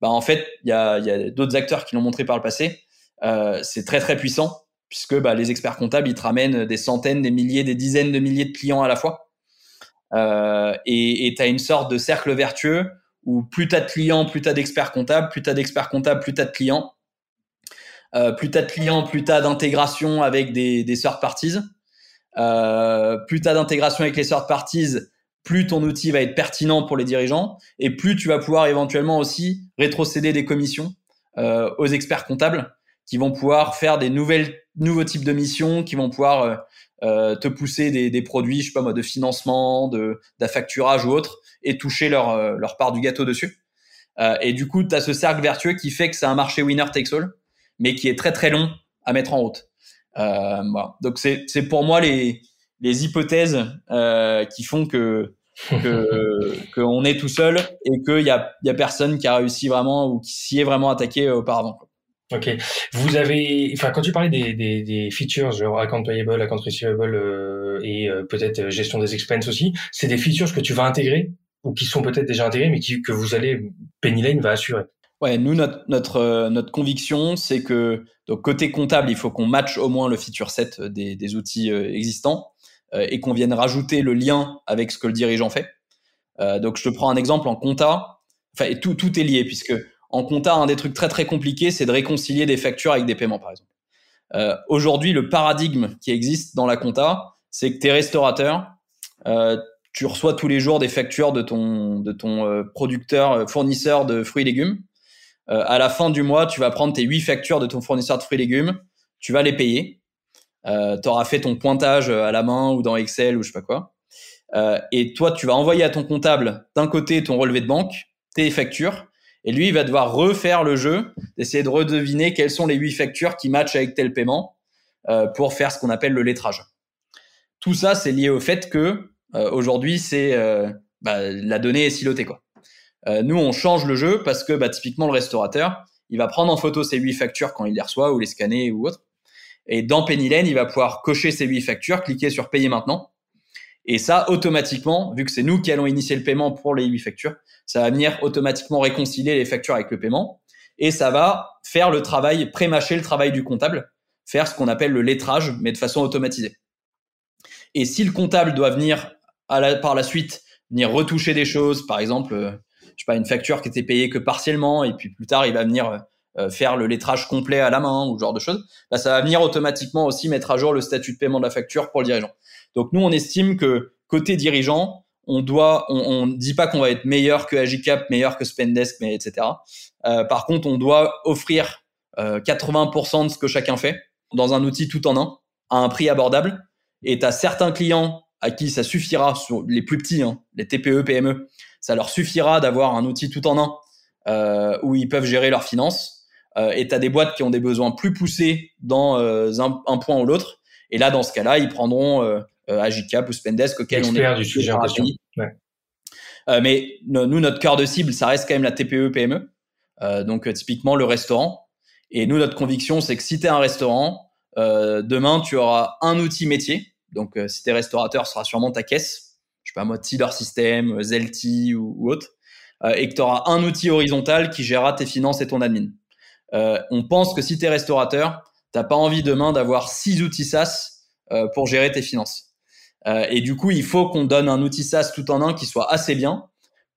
bah en fait il y a, y a d'autres acteurs qui l'ont montré par le passé. Euh, c'est très très puissant puisque bah, les experts comptables ils te ramènent des centaines, des milliers, des dizaines de milliers de clients à la fois. Euh, et tu as une sorte de cercle vertueux où plus tu as de clients, plus tu as d'experts comptables, plus tu as d'experts comptables, plus tu as de clients. Euh, plus tu de clients, plus tu d'intégration avec des, des third parties. Euh, plus tu as d'intégration avec les third parties, plus ton outil va être pertinent pour les dirigeants et plus tu vas pouvoir éventuellement aussi rétrocéder des commissions euh, aux experts comptables qui vont pouvoir faire des nouvelles nouveaux types de missions, qui vont pouvoir euh, euh, te pousser des, des, produits, je sais pas moi, de financement, de d'affacturage ou autre, et toucher leur, euh, leur part du gâteau dessus. Euh, et du coup, tu as ce cercle vertueux qui fait que c'est un marché winner takes all, mais qui est très très long à mettre en route. Euh, voilà. Donc c'est c'est pour moi les les hypothèses euh, qui font que que *laughs* qu'on est tout seul et qu'il y a, y a personne qui a réussi vraiment ou qui s'y est vraiment attaqué auparavant. Ok. Vous avez, enfin, quand tu parlais des, des, des features, genre account payable, account receivable euh, et euh, peut-être euh, gestion des expenses aussi, c'est des features que tu vas intégrer ou qui sont peut-être déjà intégrées, mais qui, que vous allez, Pennylane va assurer? Ouais, nous notre notre euh, notre conviction, c'est que donc côté comptable, il faut qu'on matche au moins le feature set des, des outils existants et qu'on vienne rajouter le lien avec ce que le dirigeant fait. donc je te prends un exemple en compta. Enfin, tout tout est lié puisque en compta, un des trucs très très compliqués, c'est de réconcilier des factures avec des paiements, par exemple. Euh, Aujourd'hui, le paradigme qui existe dans la compta, c'est que tu es restaurateur, euh, tu reçois tous les jours des factures de ton, de ton euh, producteur, euh, fournisseur de fruits et légumes. Euh, à la fin du mois, tu vas prendre tes huit factures de ton fournisseur de fruits et légumes, tu vas les payer. Euh, tu auras fait ton pointage à la main ou dans Excel ou je sais pas quoi. et toi, tu vas envoyer à ton comptable d'un côté ton relevé de banque, tes factures, et lui, il va devoir refaire le jeu, d'essayer de redeviner quelles sont les huit factures qui matchent avec tel paiement euh, pour faire ce qu'on appelle le lettrage. Tout ça, c'est lié au fait que euh, aujourd'hui, c'est euh, bah, la donnée est silotée nous, on change le jeu parce que bah, typiquement le restaurateur, il va prendre en photo ces huit factures quand il les reçoit ou les scanner ou autre. Et dans Pennylane, il va pouvoir cocher ces huit factures, cliquer sur payer maintenant. Et ça, automatiquement, vu que c'est nous qui allons initier le paiement pour les huit factures, ça va venir automatiquement réconcilier les factures avec le paiement et ça va faire le travail, pré-mâcher le travail du comptable, faire ce qu'on appelle le lettrage, mais de façon automatisée. Et si le comptable doit venir par la suite venir retoucher des choses, par exemple, euh, je sais pas, une facture qui était payée que partiellement, et puis plus tard il va venir euh, faire le lettrage complet à la main ou ce genre de choses, bah, ça va venir automatiquement aussi mettre à jour le statut de paiement de la facture pour le dirigeant. Donc nous on estime que côté dirigeant, on doit, on, ne dit pas qu'on va être meilleur que Agicap, meilleur que Spendesk, mais etc. Euh, par contre, on doit offrir euh, 80% de ce que chacun fait dans un outil tout en un, à un prix abordable. Et tu as certains clients à qui ça suffira, sur les plus petits, hein, les TPE, PME, ça leur suffira d'avoir un outil tout en un euh, où ils peuvent gérer leurs finances. Euh, et tu as des boîtes qui ont des besoins plus poussés dans euh, un, un, point ou l'autre. Et là, dans ce cas-là, ils prendront euh, euh, Agicap ou Spendesk auquel on est du sujet en question. Ouais. Mais nous, notre cœur de cible, ça reste quand même la TPE PME. Euh, donc typiquement le restaurant. Et nous, notre conviction, c'est que si tu es un restaurant, demain, tu auras un outil métier. Donc si tu es restaurateur, ce sera sûrement ta caisse. Je sais pas moi, Tidor System, Zelti ou, ou autre. et que tu auras un outil horizontal qui gérera tes finances et ton admin. On pense que si tu es restaurateur, t'as pas envie demain d'avoir six outils SaaS pour gérer tes finances. Euh, et du coup, il faut qu'on donne un outil SaaS tout en un qui soit assez bien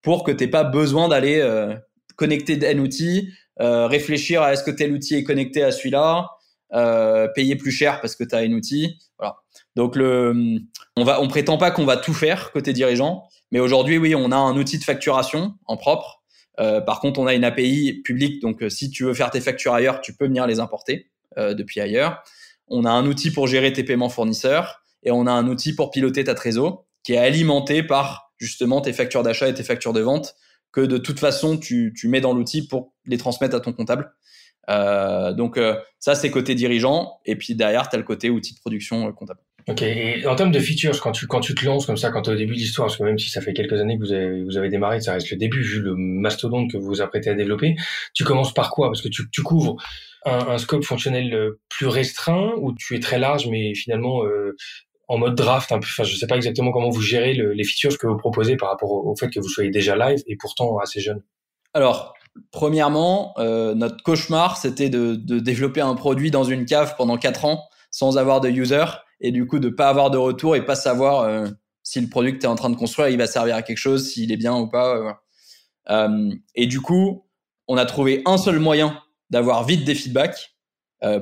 pour que tu pas besoin d'aller euh, connecter un outil, euh, réfléchir à est-ce que tel outil est connecté à celui-là, euh, payer plus cher parce que tu as un outil. Voilà. Donc on va, on prétend pas qu'on va tout faire côté dirigeant, mais aujourd'hui oui, on a un outil de facturation en propre. Euh, par contre, on a une API publique, donc euh, si tu veux faire tes factures ailleurs, tu peux venir les importer depuis ailleurs. On a un outil pour gérer tes paiements fournisseurs et on a un outil pour piloter ta trésor qui est alimenté par justement tes factures d'achat et tes factures de vente que de toute façon tu, tu mets dans l'outil pour les transmettre à ton comptable. donc ça, c'est côté dirigeant. Et puis derrière, tu as le côté outil de production comptable. Ok, et en termes de features, quand tu, quand tu te lances comme ça, quand tu es au début de l'histoire, parce que même si ça fait quelques années que vous avez, vous avez démarré, ça reste le début, vu le mastodonte que vous vous apprêtez à développer, tu commences par quoi? Parce que tu, tu couvres un, un, scope fonctionnel euh, plus restreint, ou tu es très large, mais finalement euh, en mode draft, un enfin, je sais pas exactement comment vous gérez le, les features que vous proposez par rapport au, fait que vous soyez déjà live et pourtant assez jeune. Alors, premièrement, euh, notre cauchemar, c'était de, de développer un produit dans une cave pendant quatre ans sans avoir de user et du coup de pas avoir de retour et pas savoir euh, si le produit que tu es en train de construire il va servir à quelque chose, s'il est bien ou pas. Euh, euh, et du coup, on a trouvé un seul moyen d'avoir vite des feedbacks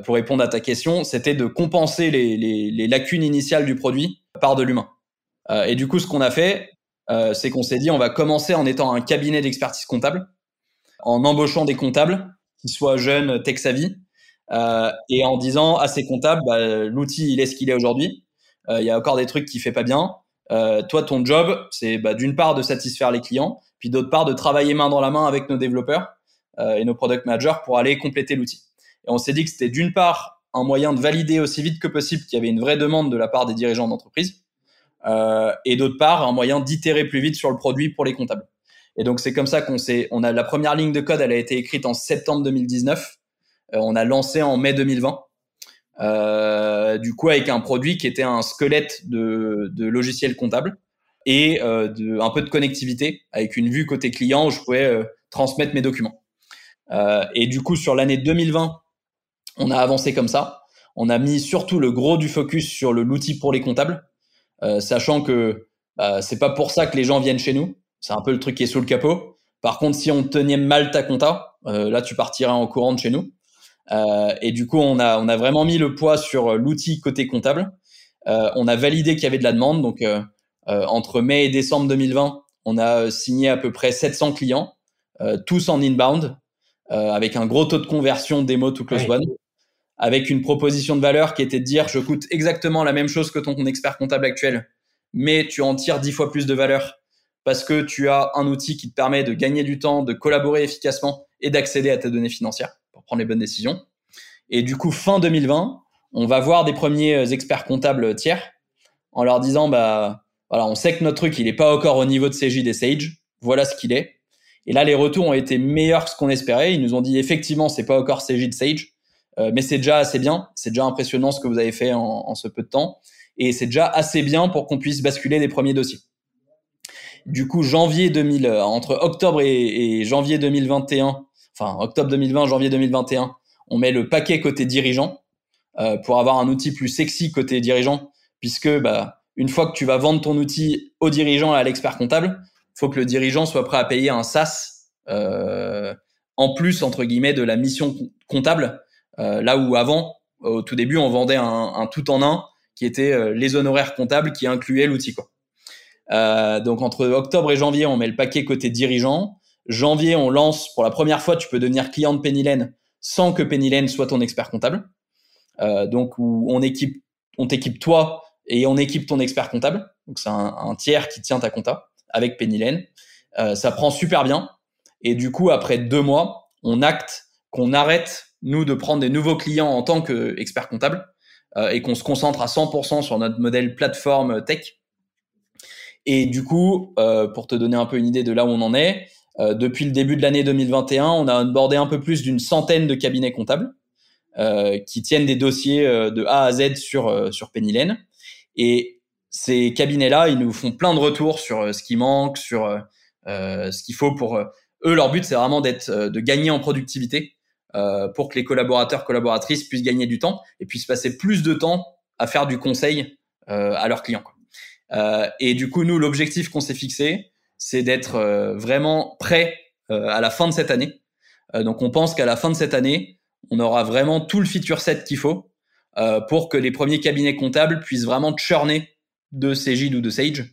pour répondre à ta question, c'était de compenser les, lacunes initiales du produit par de l'humain. et du coup, ce qu'on a fait, c'est qu'on s'est dit on va commencer en étant un cabinet d'expertise comptable, en embauchant des comptables qui soient jeunes, tech savvy, euh, et en disant à ses comptables, bah, l'outil il est ce qu'il est aujourd'hui. Euh, il y a encore des trucs qui fait pas bien. Euh, toi, ton job, c'est bah, d'une part de satisfaire les clients, puis d'autre part de travailler main dans la main avec nos développeurs et nos product managers pour aller compléter l'outil. Et on s'est dit que c'était d'une part un moyen de valider aussi vite que possible qu'il y avait une vraie demande de la part des dirigeants d'entreprise, euh, et d'autre part un moyen d'itérer plus vite sur le produit pour les comptables. Et donc c'est comme ça qu'on s'est, on a la première ligne de code, elle a été écrite en septembre 2019. Euh, on a lancé en mai 2020. Euh, du coup, avec un produit qui était un squelette de, logiciel comptable et euh, un peu de connectivité avec une vue côté client où je pouvais euh, transmettre mes documents. Euh, et du coup, sur l'année 2020, on a avancé comme ça. On a mis surtout le gros du focus sur l'outil pour les comptables, sachant que bah, c'est pas pour ça que les gens viennent chez nous. C'est un peu le truc qui est sous le capot. Par contre, si on tenait mal ta compta, là, tu partirais en courant de chez nous. Euh, et du coup, on a, on a vraiment mis le poids sur l'outil côté comptable. Euh, on a validé qu'il y avait de la demande. Donc, euh, entre mai et décembre 2020, on a signé à peu près 700 clients, tous en inbound, avec un gros taux de conversion démo to close one, avec une proposition de valeur qui était de dire je coûte exactement la même chose que ton expert comptable actuel, mais tu en tires dix fois plus de valeur parce que tu as un outil qui te permet de gagner du temps, de collaborer efficacement et d'accéder à tes données financières les bonnes décisions. Et du coup, fin 2020, on va voir des premiers euh, experts comptables tiers en leur disant, bah, voilà, on sait que notre truc, il n'est pas encore au niveau de CJ des Sage. Voilà ce qu'il est. Et là, les retours ont été meilleurs que ce qu'on espérait. Ils nous ont dit, effectivement, c'est pas encore CJ de Sage, euh, mais c'est déjà assez bien. C'est déjà impressionnant ce que vous avez fait en, ce peu de temps. Et c'est déjà assez bien pour qu'on puisse basculer les premiers dossiers. Du coup, janvier 2000, euh, entre octobre et janvier 2021, enfin octobre 2020, janvier 2021, on met le paquet côté dirigeant euh, pour avoir un outil plus sexy côté dirigeant, puisque bah, une fois que tu vas vendre ton outil au dirigeant et à l'expert comptable, faut que le dirigeant soit prêt à payer un SaaS euh, en plus entre guillemets de la mission comptable, euh, là où avant, au tout début, on vendait un, tout en un qui était les honoraires comptables qui incluaient l'outil. Donc entre octobre et janvier, on met le paquet côté dirigeant. Janvier, on lance pour la première fois, tu peux devenir client de Pennylen sans que Pennylen soit ton expert comptable. Euh, donc on équipe, on t'équipe toi et on équipe ton expert comptable. Donc c'est un, tiers qui tient ta compta avec Pennylen. Euh, ça prend super bien. Et du coup, après deux mois, on acte qu'on arrête nous de prendre des nouveaux clients en tant qu'expert comptable euh, et qu'on se concentre à 100% sur notre modèle plateforme tech. Et du coup, pour te donner un peu une idée de là où on en est, depuis le début de l'année 2021, on a onboardé un peu plus d'une centaine de cabinets comptables euh, qui tiennent des dossiers euh, de A à Z sur sur Pennylen. Et ces cabinets-là, ils nous font plein de retours sur ce qui manque, sur ce qu'il faut pour eux. Leur but, c'est vraiment d'être de gagner en productivité pour que les collaborateurs collaboratrices puissent gagner du temps et puissent passer plus de temps à faire du conseil à leurs clients. et du coup, nous, l'objectif qu'on s'est fixé, c'est d'être euh, vraiment prêt euh, à la fin de cette année. Euh, donc on pense qu'à la fin de cette année, on aura vraiment tout le feature set qu'il faut pour que les premiers cabinets comptables puissent vraiment churner de Cegid ou de Sage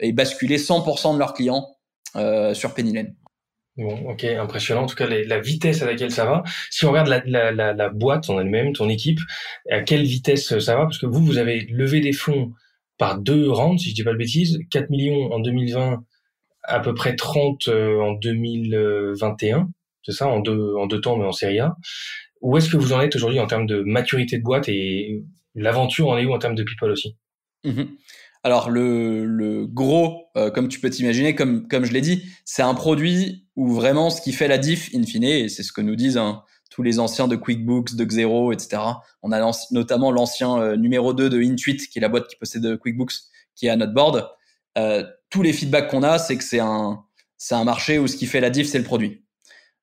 et basculer 100% de leurs clients sur Pennylen. Bon, ok, impressionnant. En tout cas, la vitesse à laquelle ça va. Si on regarde la, la, la, la boîte en elle-même, ton équipe, à quelle vitesse ça va? Parce que vous, vous avez levé des fonds par deux rounds, si je dis pas de bêtises, 4 millions en 2020 à peu près 30 euh, en 2021, c'est ça, en deux, en deux temps, mais en Série A. où est-ce que vous en êtes aujourd'hui en termes de maturité de boîte et l'aventure en est où en termes de people aussi? Mhm. Alors le, le gros, euh, comme tu peux t'imaginer, comme, comme je l'ai dit, c'est un produit où vraiment ce qui fait la diff, in fine, et c'est ce que nous disent hein, tous les anciens de QuickBooks, de Xero, etc. On a notamment l'ancien euh, numéro 2 de Intuit, qui est la boîte qui possède QuickBooks, qui est à notre board. Euh, tous les feedbacks qu'on a, c'est que c'est un, c'est un marché où ce qui fait la diff, c'est le produit.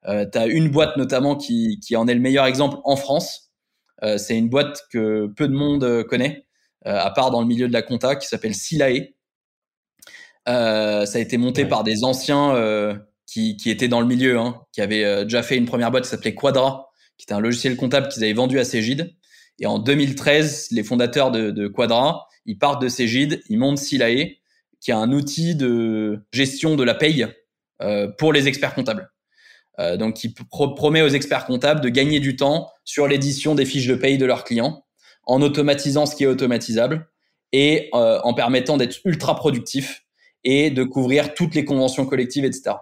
Euh, tu as une boîte notamment qui, qui en est le meilleur exemple en France. Euh, c'est une boîte que peu de monde connaît, euh, à part dans le milieu de la compta, qui s'appelle Silae. Euh, ça a été monté par des anciens euh, qui, qui, étaient dans le milieu, hein, qui avaient déjà fait une première boîte qui s'appelait Quadra, qui était un logiciel comptable qu'ils avaient vendu à Cégide. Et en 2013, les fondateurs de, de Quadra, ils partent de Cégide, ils montent Silae, qui est un outil de gestion de la paye euh, pour les experts comptables. Euh, donc, qui promet aux experts comptables de gagner du temps sur l'édition des fiches de paye de leurs clients en automatisant ce qui est automatisable et euh, en permettant d'être ultra productif et de couvrir toutes les conventions collectives, etc.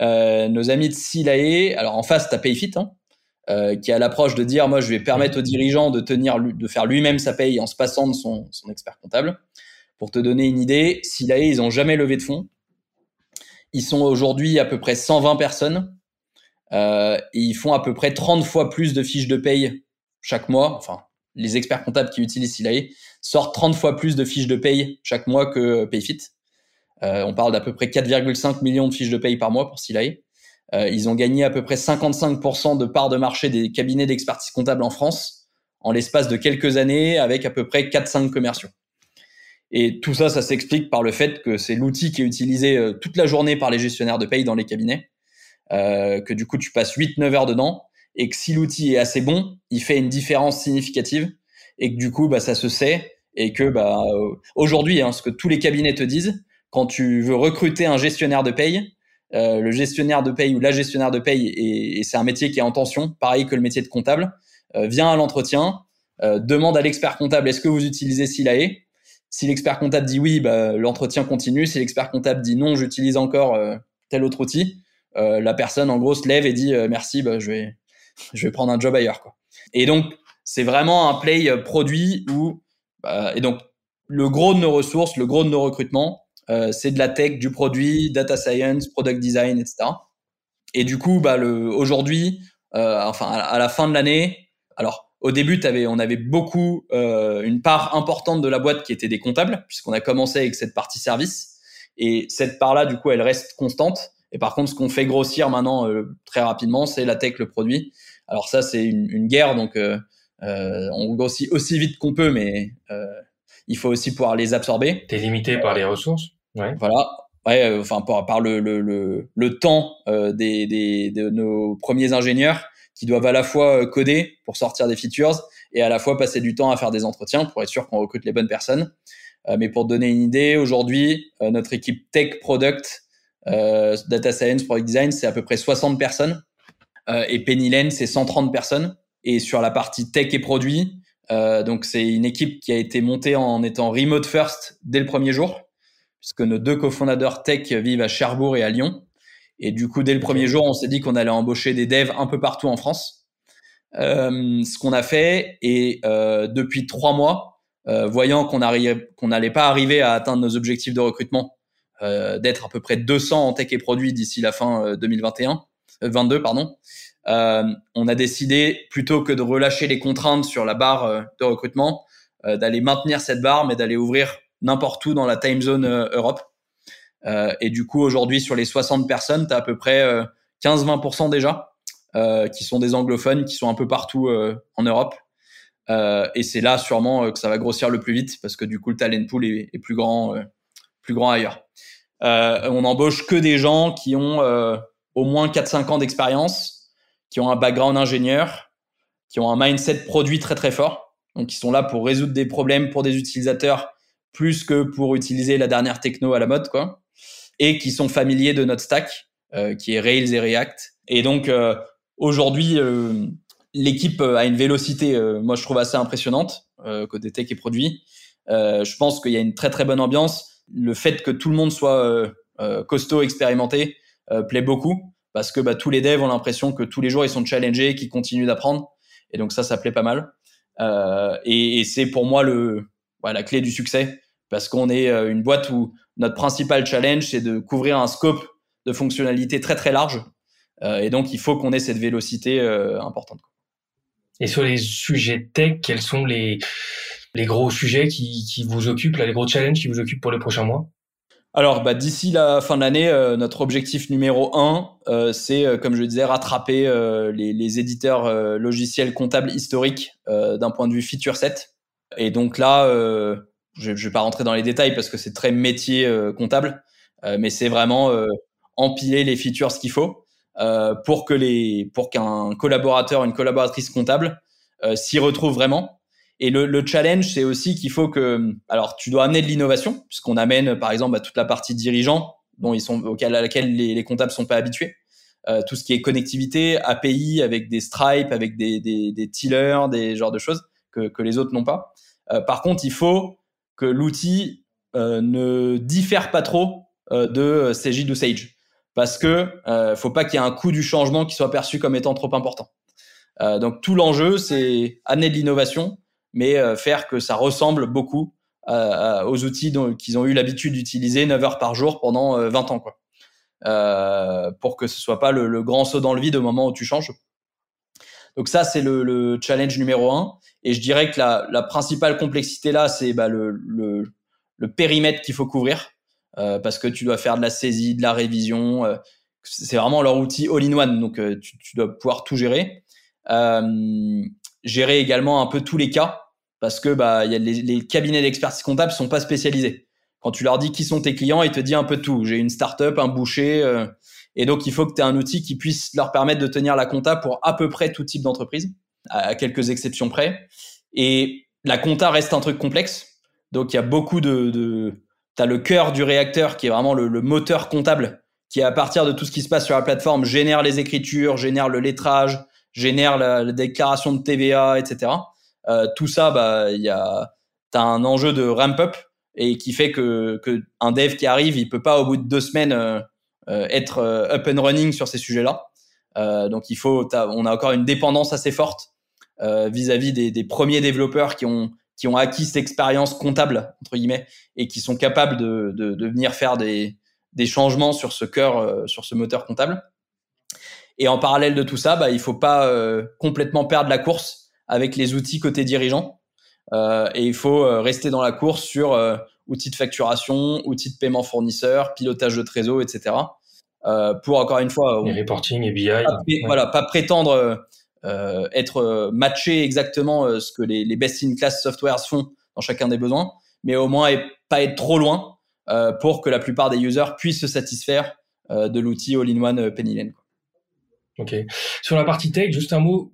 Nos amis de Silae, alors en face, tu as Payfit, hein, qui a l'approche de dire, moi, je vais permettre aux dirigeants de tenir, de faire lui-même sa paye en se passant de son expert comptable. Pour te donner une idée, Silae, ils ont jamais levé de fonds. Ils sont aujourd'hui à peu près 120 personnes. Euh, ils font à peu près 30 fois plus de fiches de paye chaque mois. Enfin, les experts comptables qui utilisent Silae sortent 30 fois plus de fiches de paye chaque mois que Payfit. Euh, on parle d'à peu près 4,5 millions de fiches de paye par mois pour Silae. Euh, ils ont gagné à peu près 55% de part de marché des cabinets d'expertise comptable en France en l'espace de quelques années avec à peu près 4-5 commerciaux. Et tout ça, ça s'explique par le fait que c'est l'outil qui est utilisé euh, toute la journée par les gestionnaires de paye dans les cabinets, euh, que du coup tu passes 8-9 heures dedans, et que si l'outil est assez bon, il fait une différence significative, et que du coup bah, ça se sait, et que bah, euh, aujourd'hui, hein, ce que tous les cabinets te disent, quand tu veux recruter un gestionnaire de paye, euh, le gestionnaire de paye ou la gestionnaire de paye, et, et c'est un métier qui est en tension, pareil que le métier de comptable, euh, vient à l'entretien, euh, demande à l'expert comptable est-ce que vous utilisez Silae? Si l'expert comptable dit oui, bah, l'entretien continue. Si l'expert comptable dit non, j'utilise encore euh, tel autre outil, euh, la personne en gros se lève et dit euh, merci, bah, je vais je vais prendre un job ailleurs. Et donc c'est vraiment un play produit où bah, et donc le gros de nos ressources, le gros de nos recrutements, c'est de la tech, du produit, data science, product design, etc. Et du coup, aujourd'hui, enfin à la fin de l'année, alors au début, avais, on avait beaucoup, euh, une part importante de la boîte qui était des comptables, puisqu'on a commencé avec cette partie service. Et cette part-là, du coup, elle reste constante. Et par contre, ce qu'on fait grossir maintenant euh, très rapidement, c'est la tech, le produit. Alors ça, c'est une, une, guerre, donc euh, euh on grossit aussi vite qu'on peut, mais euh, il faut aussi pouvoir les absorber. T'es limité par les ressources. Ouais. Voilà. Ouais, enfin par, par le, le, le, le temps des, des, de nos premiers ingénieurs qui doivent à la fois euh, coder pour sortir des features et à la fois passer du temps à faire des entretiens pour être sûr qu'on recrute les bonnes personnes. Euh, mais pour donner une idée, aujourd'hui, euh, notre équipe tech product, data science, product design, c'est à peu près 60 personnes. et Pennylen, c'est 130 personnes. Et sur la partie tech et produit, donc c'est une équipe qui a été montée en étant remote first dès le premier jour, puisque nos deux cofondateurs tech vivent à Cherbourg et à Lyon. Et du coup, dès le premier jour, on s'est dit qu'on allait embaucher des devs un peu partout en France. Euh, ce qu'on a fait, et euh, depuis trois mois, euh, voyant qu'on qu'on n'allait pas arriver à atteindre nos objectifs de recrutement, euh, d'être à peu près 200 en tech et produits d'ici la fin 2021, euh, 22 pardon, on a décidé plutôt que de relâcher les contraintes sur la barre de recrutement, d'aller maintenir cette barre, mais d'aller ouvrir n'importe où dans la time zone Europe. Euh, et du coup, aujourd'hui, sur les 60 personnes, tu as à peu près 15-20% euh, déjà euh, qui sont des anglophones, qui sont un peu partout en Europe. et c'est là sûrement que ça va grossir le plus vite parce que du coup, le talent pool est, est plus grand, plus grand ailleurs. on embauche que des gens qui ont au moins 4-5 ans d'expérience, qui ont un background ingénieur, qui ont un mindset produit très très fort, donc qui sont là pour résoudre des problèmes pour des utilisateurs plus que pour utiliser la dernière techno à la mode, quoi et qui sont familiers de notre stack, euh, qui est Rails et React. Et donc euh, aujourd'hui, euh, l'équipe a une vélocité, moi je trouve assez impressionnante côté tech et produits. je pense qu'il y a une très très bonne ambiance. Le fait que tout le monde soit costaud, expérimenté, plaît beaucoup. parce que bah, tous les devs ont l'impression que tous les jours ils sont challengés, qu'ils continuent d'apprendre. Et donc ça, ça plaît pas mal. Euh, et, et c'est pour moi le, la clé du succès, parce qu'on est euh, une boîte où notre principal challenge, c'est de couvrir un scope de fonctionnalités très très large. Euh, et donc il faut qu'on ait cette vélocité euh, importante. Et sur les sujets tech, quels sont les, les gros sujets qui, qui vous occupent, là, les gros challenges qui vous occupent pour les prochains mois? Alors, bah, d'ici la fin de l'année, euh, notre objectif numéro un, euh, c'est, euh, comme je disais, rattraper les, les, éditeurs logiciels comptables historiques d'un point de vue feature set. Et donc là, je ne vais pas rentrer dans les détails parce que c'est très métier comptable, mais c'est vraiment empiler les features qu'il faut pour que les, pour qu'un collaborateur, une collaboratrice comptable s'y retrouve vraiment et le, le challenge, c'est aussi qu'il faut que, alors, tu dois amener de l'innovation, puisqu'on amène, par exemple, à toute la partie dirigeant, dont ils sont, auquel, à laquelle les, les comptables sont pas habitués. Euh, tout ce qui est connectivité, API, avec des Stripe, avec des, des, des tillers, des genres de choses que, que les autres n'ont pas. Euh, par contre, il faut que l'outil euh, ne diffère pas trop euh, de CJ ou Sage, parce que euh, faut pas qu'il y ait un coût du changement qui soit perçu comme étant trop important. Euh, donc tout l'enjeu, c'est amener de l'innovation, mais euh, faire que ça ressemble beaucoup aux outils qu'ils ont eu l'habitude d'utiliser 9 heures par jour pendant 20 euh, ans, quoi. Euh, pour que ce soit pas le, grand saut dans le vide au moment où tu changes. Donc ça, c'est le, le, challenge numéro un. Et je dirais que la, la principale complexité là, c'est bah, le, le, le, périmètre qu'il faut couvrir, euh, parce que tu dois faire de la saisie, de la révision. Euh, c'est vraiment leur outil all-in-one, donc tu, tu, dois pouvoir tout gérer. gérer également un peu tous les cas parce que bah, y a les, les cabinets d'expertise comptable sont pas spécialisés. Quand tu leur dis qui sont tes clients, ils te disent un peu tout. J'ai une startup, un boucher, euh, et donc il faut que tu aies un outil qui puisse leur permettre de tenir la compta pour à peu près tout type d'entreprise, à quelques exceptions près. Et la compta reste un truc complexe, donc il y a beaucoup de, de... as le cœur du réacteur qui est vraiment le, le moteur comptable qui à partir de tout ce qui se passe sur la plateforme génère les écritures, génère le lettrage, génère la, la déclaration de TVA, etc. Euh, tout ça, bah, il y a, t'as un enjeu de ramp up et qui fait que, que un dev qui arrive, il peut pas au bout de deux semaines euh, être up and running sur ces sujets-là. donc il faut, on a encore une dépendance assez forte vis-à-vis des, des, premiers développeurs qui ont qui ont acquis cette expérience comptable entre guillemets et qui sont capables de, de, de venir faire des, des changements sur ce cœur, sur ce moteur comptable. Et en parallèle de tout ça, bah, il faut pas complètement perdre la course avec les outils côté dirigeant. Euh, et il faut euh, rester dans la course sur euh, outils de facturation, outils de paiement fournisseur, pilotage de trésor, etc. Euh, pour encore une fois, les reporting et BI. Pas, Voilà, pas prétendre euh, être matché exactement ce que les, les best-in-class softwares font dans chacun des besoins, mais au moins pas être trop loin pour que la plupart des users puissent se satisfaire de l'outil all-in-one Penny Ok. Sur la partie tech, juste un mot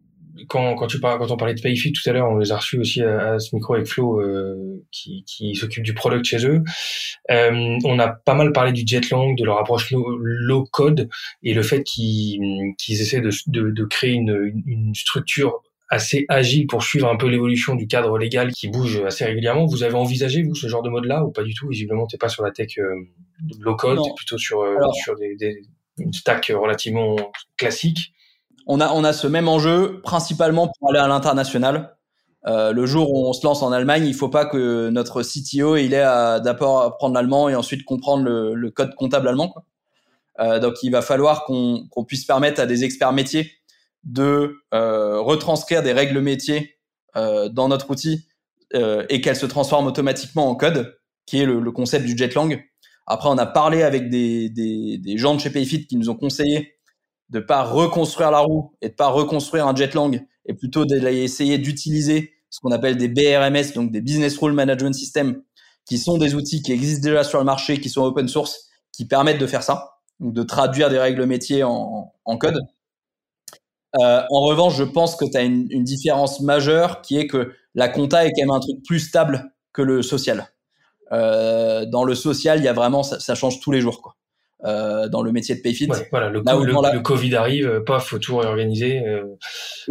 quand, quand, tu parles, quand on parlait de Payfit tout à l'heure, on les a reçus aussi à, ce micro avec Flo euh, qui, qui s'occupe du product chez eux. Euh, on a pas mal parlé du Jetlang, de leur approche low code et le fait qu'ils qu'ils essaient de, de, de créer une, une structure assez agile pour suivre un peu l'évolution du cadre légal qui bouge assez régulièrement. Vous avez envisagé, vous, ce genre de mode-là ou pas du tout? Visiblement, t'es pas sur la tech euh, low code, t'es plutôt sur, euh, sur des, des, une stack relativement classique on a, on a ce même enjeu principalement pour aller à l'international. Euh, le jour où on se lance en Allemagne, il faut pas que notre CTO il ait à d'abord apprendre l'allemand et ensuite comprendre le, le code comptable allemand. Quoi. Euh, donc il va falloir qu'on qu'on puisse permettre à des experts métiers de euh, retranscrire des règles métiers euh, dans notre outil euh, et qu'elles se transforment automatiquement en code, qui est le, le, concept du Jetlang. Après, on a parlé avec des, des, des gens de chez Payfit qui nous ont conseillé de pas reconstruire la roue et de pas reconstruire un Jetlang et plutôt d'essayer d'utiliser ce qu'on appelle des BRMS, donc des Business Rule Management System, qui sont des outils qui existent déjà sur le marché, qui sont open source, qui permettent de faire ça, de traduire des règles métiers en, code. Euh, en revanche, je pense que tu as une, une, différence majeure qui est que la compta est quand même un truc plus stable que le social. Euh, dans le social, il y a vraiment ça, ça change tous les jours quoi. Euh, dans le métier de Payfit. Ouais, voilà, le, le, le, Covid arrive, euh, paf, faut tout réorganiser. Euh,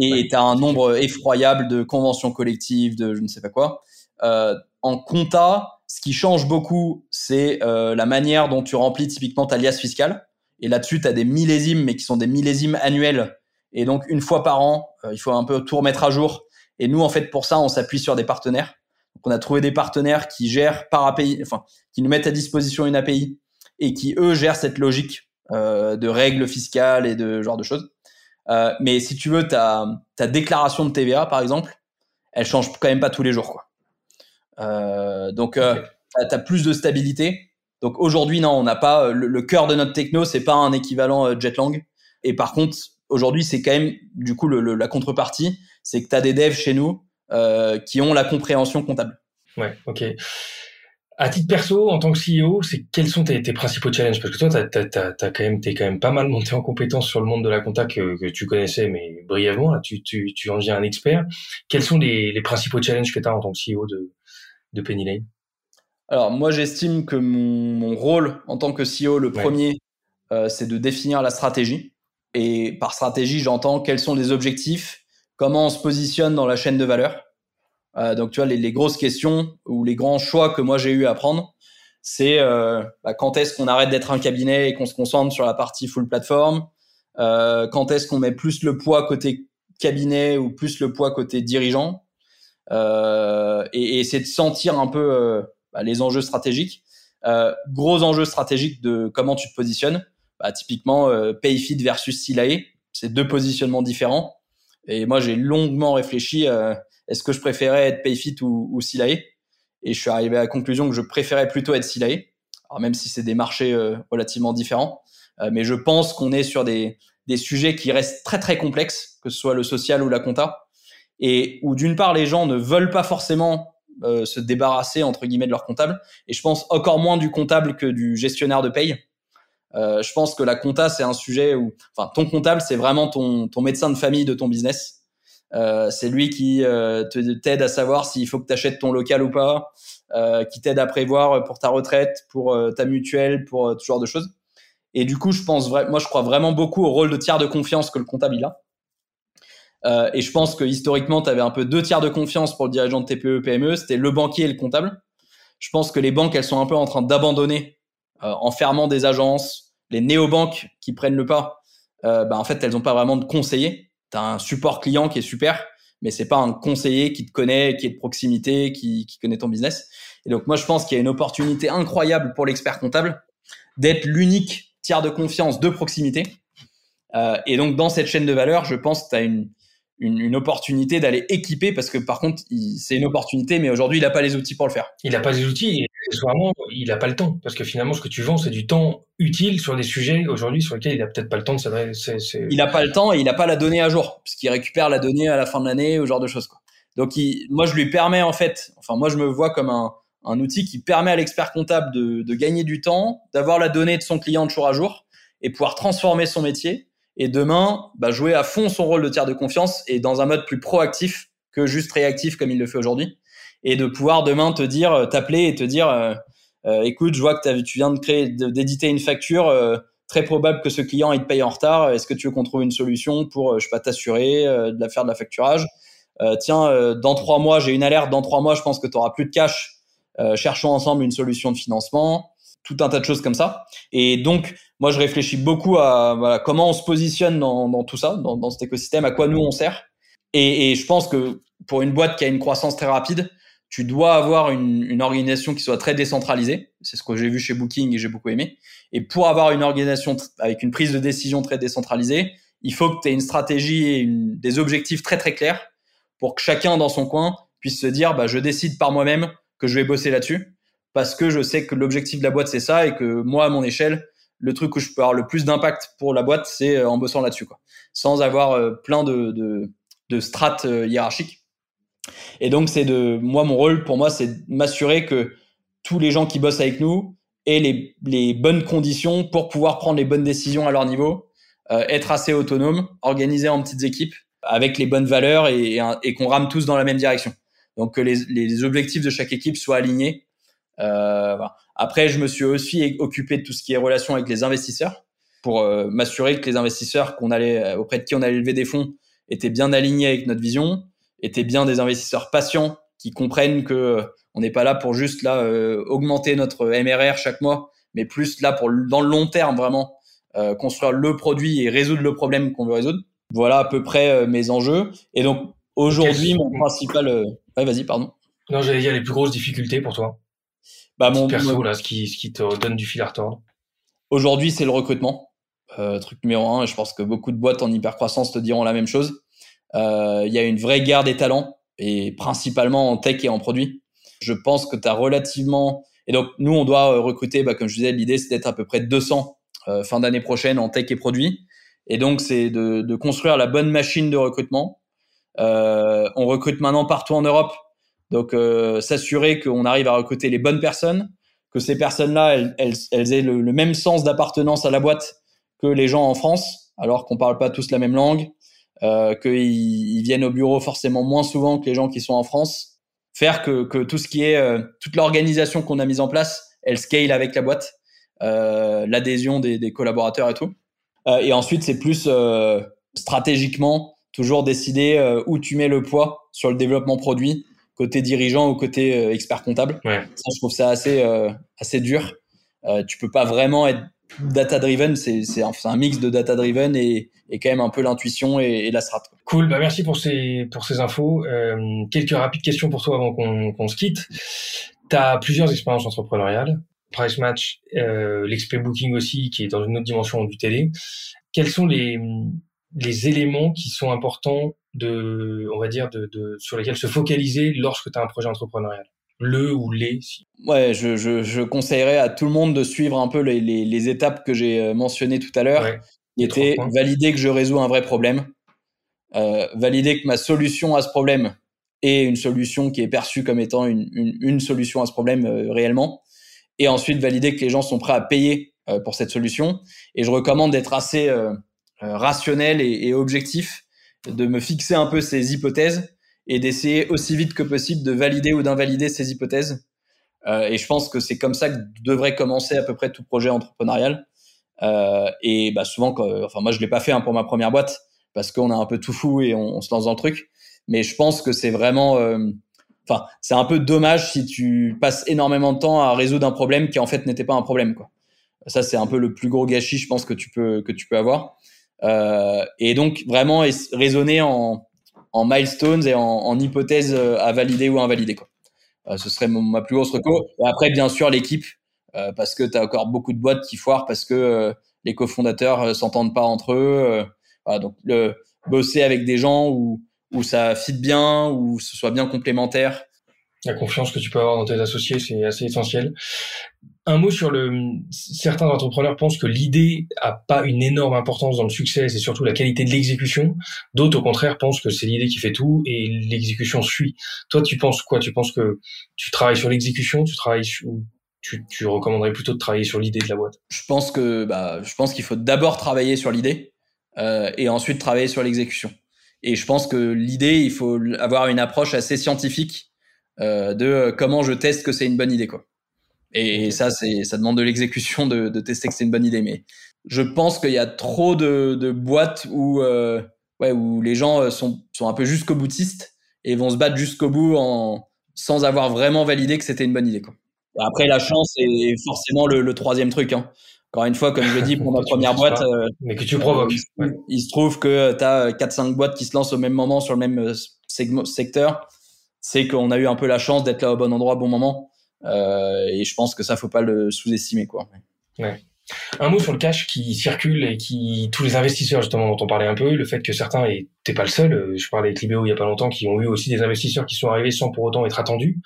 et tu as un nombre effroyable de conventions collectives, de je ne sais pas quoi. Euh, en compta, ce qui change beaucoup, c'est euh, la manière dont tu remplis typiquement ta liasse fiscale. Et là-dessus, tu as des millésimes, mais qui sont des millésimes annuels. Et donc, une fois par an, il faut un peu tout remettre à jour. Et nous, en fait, pour ça, on s'appuie sur des partenaires. Donc, on a trouvé des partenaires qui gèrent par API, enfin, qui nous mettent à disposition une API et qui, eux, gèrent cette logique euh, de règles fiscales et de genre de choses. Euh, mais si tu veux, ta, ta déclaration de TVA, par exemple, elle change quand même pas tous les jours. Quoi. Euh, donc, euh, tu as plus de stabilité. Donc aujourd'hui, non, on n'a pas le, le, cœur de notre techno, c'est pas un équivalent Jetlang. Et par contre, aujourd'hui, c'est quand même du coup le, la contrepartie, c'est que tu as des devs chez nous qui ont la compréhension comptable. Ouais, ok. À titre perso, en tant que CEO, c'est quels sont tes, tes, principaux challenges? Parce que toi, t'as, t'as, t'as, quand même, t'es quand même pas mal monté en compétence sur le monde de la compta que, que tu connaissais, mais brièvement. Là, tu, tu, tu en deviens un expert. Quels sont les, les principaux challenges que tu as en tant que CEO de, de Penny Lane? Alors, moi, j'estime que mon, mon, rôle en tant que CEO, le ouais. premier, euh, c'est de définir la stratégie. Et par stratégie, j'entends quels sont les objectifs, comment on se positionne dans la chaîne de valeur. Euh, donc, tu vois, les, les, grosses questions ou les grands choix que moi j'ai eu à prendre, c'est euh, bah, quand est-ce qu'on arrête d'être un cabinet et qu'on se concentre sur la partie full plateforme euh, Quand est-ce qu'on met plus le poids côté cabinet ou plus le poids côté dirigeant? Euh, et, et c'est de sentir un peu euh, bah, les enjeux stratégiques. Euh, gros enjeux stratégiques de comment tu te positionnes. Bah, typiquement, Payfit versus Silae, c'est deux positionnements différents. Et moi, j'ai longuement réfléchi est-ce que je préférais être Payfit ou, ou Silae? Et je suis arrivé à la conclusion que je préférais plutôt être Silae, alors même si c'est des marchés euh, relativement différents. Euh, mais je pense qu'on est sur des, des sujets qui restent très très complexes, que ce soit le social ou la compta, et où d'une part les gens ne veulent pas forcément euh, se débarrasser entre guillemets de leur comptable, et je pense encore moins du comptable que du gestionnaire de paye. Je pense que la compta c'est un sujet où, enfin, ton comptable c'est vraiment ton, ton médecin de famille de ton business. Euh, c'est lui qui euh, t'aide à savoir s'il faut que tu achètes ton local ou pas, euh, qui t'aide à prévoir pour ta retraite, pour euh, ta mutuelle, pour tout genre de choses. Et du coup, je pense moi, je crois vraiment beaucoup au rôle de tiers de confiance que le comptable il a. Et je pense que historiquement, tu avais un peu deux tiers de confiance pour le dirigeant de TPE, PME, c'était le banquier et le comptable. Je pense que les banques, elles sont un peu en train d'abandonner en fermant des agences, les néobanques qui prennent le pas. bah, en fait, elles n'ont pas vraiment de conseillers tu un support client qui est super, mais c'est pas un conseiller qui te connaît, qui est de proximité, qui, qui connaît ton business. Et donc moi, je pense qu'il y a une opportunité incroyable pour l'expert comptable d'être l'unique tiers de confiance de proximité. Euh, et donc dans cette chaîne de valeur, je pense que tu as une, une, une, opportunité d'aller équiper parce que par contre, c'est une opportunité, mais aujourd'hui, il n'a pas les outils pour le faire. Il n'a pas les outils et accessoirement, il n'a pas le temps parce que finalement, ce que tu vends, c'est du temps utile sur des sujets aujourd'hui sur lesquels il n'a peut-être pas le temps de s'adresser. Il n'a pas le temps et il n'a pas la donnée à jour parce qu'il récupère la donnée à la fin de l'année ou genre de choses. Quoi. Donc, il, moi, je lui permets en fait, enfin, moi, je me vois comme un, un outil qui permet à l'expert comptable de, de gagner du temps, d'avoir la donnée de son client de jour à jour et pouvoir transformer son métier et demain bah, jouer à fond son rôle de tiers de confiance et dans un mode plus proactif que juste réactif comme il le fait aujourd'hui. Et de pouvoir demain te dire euh, t'appeler et te dire euh, euh, écoute je vois que tu viens de créer d'éditer une facture très probable que ce client il te paye en retard. Est-ce que tu veux qu'on trouve une solution pour je t'assurer de la faire de la facturage? Tiens dans trois mois j'ai une alerte. Dans trois mois je pense que tu auras plus de cash. Cherchons ensemble une solution de financement tout un tas de choses comme ça. Et donc, moi, je réfléchis beaucoup à comment on se positionne dans, tout ça, dans, cet écosystème, à quoi nous on sert. Et, je pense que pour une boîte qui a une croissance très rapide, tu dois avoir une, organisation qui soit très décentralisée. C'est ce que j'ai vu chez Booking et j'ai beaucoup aimé. Et pour avoir une organisation avec une prise de décision très décentralisée, il faut que tu aies une stratégie et des objectifs très très clairs pour que chacun dans son coin puisse se dire bah, je décide par moi-même que je vais bosser là-dessus parce que je sais que l'objectif de la boîte c'est ça et que moi à mon échelle le truc où je peux avoir le plus d'impact pour la boîte c'est euh, en bossant là-dessus quoi. Sans avoir euh, plein de, de, de strates euh, hiérarchiques. Et donc c'est de moi mon rôle pour moi c'est de m'assurer que tous les gens qui bossent avec nous aient les, les bonnes conditions pour pouvoir prendre les bonnes décisions à leur niveau être assez autonome organisé en petites équipes avec les bonnes valeurs et, et, et qu'on rame tous dans la même direction. Donc que les, les objectifs de chaque équipe soient alignés voilà. Après, je me suis aussi occupé de tout ce qui est relation avec les investisseurs pour euh, m'assurer que les investisseurs qu'on allait euh, auprès de qui on allait lever des fonds étaient bien alignés avec notre vision, étaient bien des investisseurs patients qui comprennent que euh, on n'est pas là pour juste là euh, augmenter notre MRR chaque mois, mais plus là pour dans le long terme vraiment construire le produit et résoudre le problème qu'on veut résoudre. Voilà à peu près mes enjeux. Et donc aujourd'hui, mon principal. Ouais, vas-y, pardon. Non, j'allais dire les plus grosses difficultés pour toi. Bah mon perso là, ce qui, ce qui te donne du fil à retordre. Aujourd'hui, c'est le recrutement. Euh, truc numéro un, je pense que beaucoup de boîtes en hypercroissance te diront la même chose. Euh, il y a une vraie guerre des talents, et principalement en tech et en produit. Je pense que tu as relativement... Et donc, nous, on doit euh, recruter, bah, comme je disais, l'idée, c'est d'être à peu près 200 euh, fin d'année prochaine en tech et produit. Et donc, c'est de, de, construire la bonne machine de recrutement. Euh, on recrute maintenant partout en Europe. Donc, s'assurer qu'on arrive à recruter les bonnes personnes, que ces personnes-là, elles, elles, elles, aient le, le même sens d'appartenance à la boîte que les gens en France, alors qu'on parle pas tous la même langue, euh, qu'ils viennent au bureau forcément moins souvent que les gens qui sont en France. Faire que, que tout ce qui est euh, toute l'organisation qu'on a mise en place, elle scale avec la boîte, euh, l'adhésion des, des, collaborateurs et tout. Euh, et ensuite, c'est plus euh, stratégiquement toujours décider où tu mets le poids sur le développement produit, côté dirigeant ou côté expert comptable. Ouais. Ça, je trouve ça assez assez dur. tu peux pas vraiment être data driven, c'est un, un, mix de data driven et, et quand même un peu l'intuition et, et, la strat. Cool, bah merci pour ces pour ces infos. Euh, quelques rapides questions pour toi avant qu'on qu'on se quitte. Tu as plusieurs expériences entrepreneuriales, Price Match, euh, l'XP Booking aussi, qui est dans une autre dimension du télé. Quels sont les les éléments qui sont importants de, on va dire, de, de sur lesquels se focaliser lorsque tu as un projet entrepreneurial. Le ou les Ouais, je, je, je, conseillerais à tout le monde de suivre un peu les, les, les étapes que j'ai euh, mentionnées tout à l'heure, ouais, qui étaient valider que je résous un vrai problème, euh, valider que ma solution à ce problème est une solution qui est perçue comme étant une, une, une solution à ce problème euh, réellement, et ensuite valider que les gens sont prêts à payer euh, pour cette solution. Et je recommande d'être assez rationnel et, et objectif, de me fixer un peu ces hypothèses et d'essayer aussi vite que possible de valider ou d'invalider ces hypothèses. Euh, et je pense que c'est comme ça que devrait commencer à peu près tout projet entrepreneurial. Euh, et bah souvent, quand, enfin moi je l'ai pas fait hein, pour ma première boîte parce qu'on a un peu tout fou et on, se lance dans le truc. Mais je pense que c'est vraiment, euh, enfin c'est un peu dommage si tu passes énormément de temps à résoudre un problème qui en fait n'était pas un problème quoi. Ça c'est un peu le plus gros gâchis je pense que tu peux que tu peux avoir. Euh, et donc vraiment raisonner en en milestones et en, en hypothèses euh, à valider ou invalider. Quoi. Euh, ce serait mon, ma plus grosse reco. Et après, bien sûr, l'équipe, euh, parce que tu as encore beaucoup de boîtes qui foirent parce que les cofondateurs s'entendent pas entre eux. Voilà, donc, le, bosser avec des gens où, où ça fit bien, où ce soit bien complémentaire. La confiance que tu peux avoir dans tes associés, c'est assez essentiel un mot sur le. Certains entrepreneurs pensent que l'idée a pas une énorme importance dans le succès, c'est surtout la qualité de l'exécution. D'autres, au contraire, pensent que c'est l'idée qui fait tout et l'exécution suit. Toi, tu penses quoi? Tu penses que tu travailles sur l'exécution? Tu travailles ou tu, tu recommanderais plutôt de travailler sur l'idée de la boîte? Je pense que bah, je pense qu'il faut d'abord travailler sur l'idée euh, et ensuite travailler sur l'exécution. Et je pense que l'idée, il faut avoir une approche assez scientifique euh, de comment je teste que c'est une bonne idée, quoi. Et, okay. ça, c'est, ça demande de l'exécution de, de, tester que c'est une bonne idée. Mais je pense qu'il y a trop de, de boîtes où, euh, ouais, où les gens euh, sont, sont un peu jusqu'au boutistes et vont se battre jusqu'au bout en, sans avoir vraiment validé que c'était une bonne idée. Quoi. Et après, la chance est forcément le, le troisième truc. Hein. Encore une fois, comme je dis, pour *laughs* ma première boîte, euh, mais que tu provoques. Il, ouais. il, se trouve que tu as 4-5 boîtes qui se lancent au même moment sur le même euh, secteur. C'est qu'on a eu un peu la chance d'être là au bon endroit au bon moment. Euh, et je pense que ça, faut pas le sous-estimer, quoi. Ouais. Un mot sur le cash qui circule et qui tous les investisseurs justement dont on parlait un peu, le fait que certains et t'es pas le seul, euh, je parlais avec Libéo il y a pas longtemps qui ont eu aussi des investisseurs qui sont arrivés sans pour autant être attendus.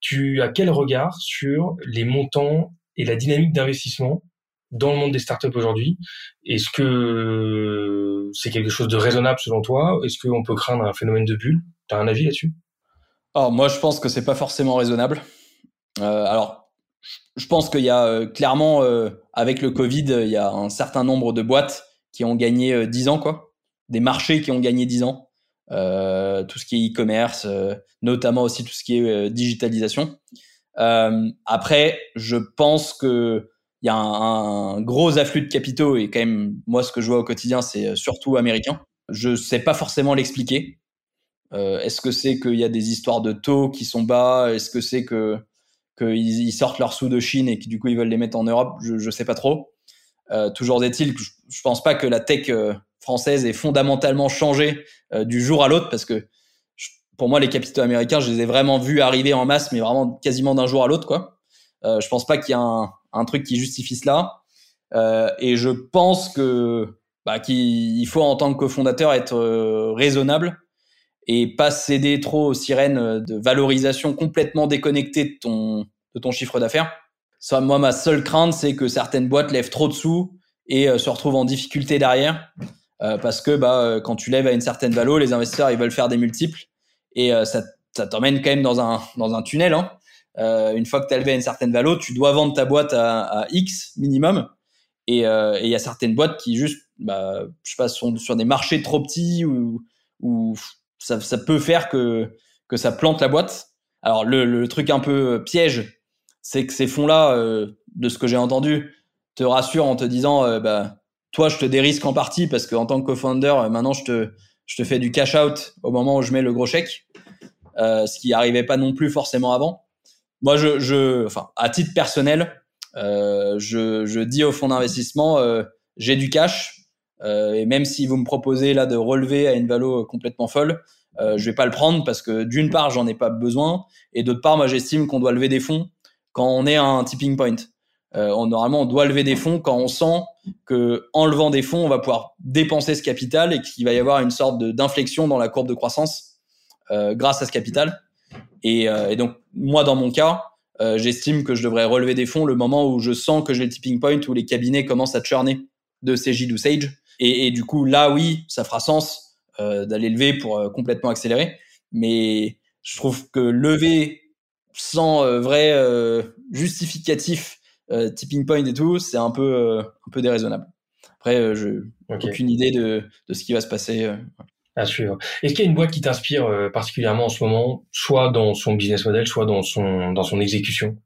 Tu as quel regard sur les montants et la dynamique d'investissement dans le monde des startups aujourd'hui? Est-ce que c'est quelque chose de raisonnable selon toi? Est-ce qu'on peut craindre un phénomène de bulle? T'as un avis là-dessus? Moi je pense que c'est pas forcément raisonnable. Euh, alors, je pense qu'il y a euh, clairement, euh, avec le Covid, il y a un certain nombre de boîtes qui ont gagné 10 ans, quoi. Des marchés qui ont gagné 10 ans. tout ce qui est e-commerce, notamment aussi tout ce qui est digitalisation. après, je pense que il y a un, un, gros afflux de capitaux et quand même, moi, ce que je vois au quotidien, c'est surtout américain. Je sais pas forcément l'expliquer. Euh, Est-ce que c'est qu'il y a des histoires de taux qui sont bas? Est-ce que c'est que qu'ils ils sortent leurs sous de Chine et que du coup ils veulent les mettre en Europe, je, je sais pas trop. toujours est-il que je, pense pas que la tech française ait fondamentalement changé du jour à l'autre parce que pour moi les capitaux américains je les ai vraiment vus arriver en masse mais vraiment quasiment d'un jour à l'autre quoi. je pense pas qu'il y a un, un, truc qui justifie cela et je pense que bah, qu'il faut en tant que cofondateur être raisonnable et pas céder trop aux sirènes de valorisation complètement déconnectées de ton, de ton chiffre d'affaires. Moi, ma seule crainte, c'est que certaines boîtes lèvent trop de sous et euh, se retrouvent en difficulté derrière. Euh, parce que bah, euh, quand tu lèves à une certaine valeur, les investisseurs ils veulent faire des multiples et ça, ça t'emmène quand même dans un, dans un tunnel. Hein. une fois que tu as levé à une certaine valeur, tu dois vendre ta boîte à, X minimum. Et il y a certaines boîtes qui juste, bah, je sais pas, sont sur des marchés trop petits ou ça, peut faire que, ça plante la boîte. Alors le, truc un peu piège, c'est que ces fonds-là, euh, de ce que j'ai entendu, te rassurent en te disant, euh, bah, toi, je te dérisque en partie parce qu'en tant que co-founder, euh, maintenant, je te, fais du cash out au moment où je mets le gros chèque, ce qui n'arrivait pas non plus forcément avant. Moi, à titre personnel, je, je dis au fonds d'investissement, j'ai du cash, euh, et même si vous me proposez là de relever à une valo complètement folle, euh, je vais pas le prendre parce que d'une part j'en ai pas besoin et d'autre part moi j'estime qu'on doit lever des fonds quand on est à un tipping point. Euh, on, normalement on doit lever des fonds quand on sent que en levant des fonds on va pouvoir dépenser ce capital et qu'il va y avoir une sorte d'inflexion dans la courbe de croissance euh, grâce à ce capital. Et, euh, donc moi dans mon cas euh, j'estime que je devrais relever des fonds le moment où je sens que j'ai le tipping point où les cabinets commencent à churner de CJ ou Sage et, et, du coup, là, oui, ça fera sens euh, d'aller lever pour euh, complètement accélérer. Mais je trouve que lever sans euh, vrai justificatif, tipping point et tout, c'est un peu, un peu déraisonnable. Après, je okay. aucune idée de, de, ce qui va se passer. À suivre. Est-ce qu'il y a une boîte qui t'inspire particulièrement en ce moment, soit dans son business model, soit dans son, dans son exécution?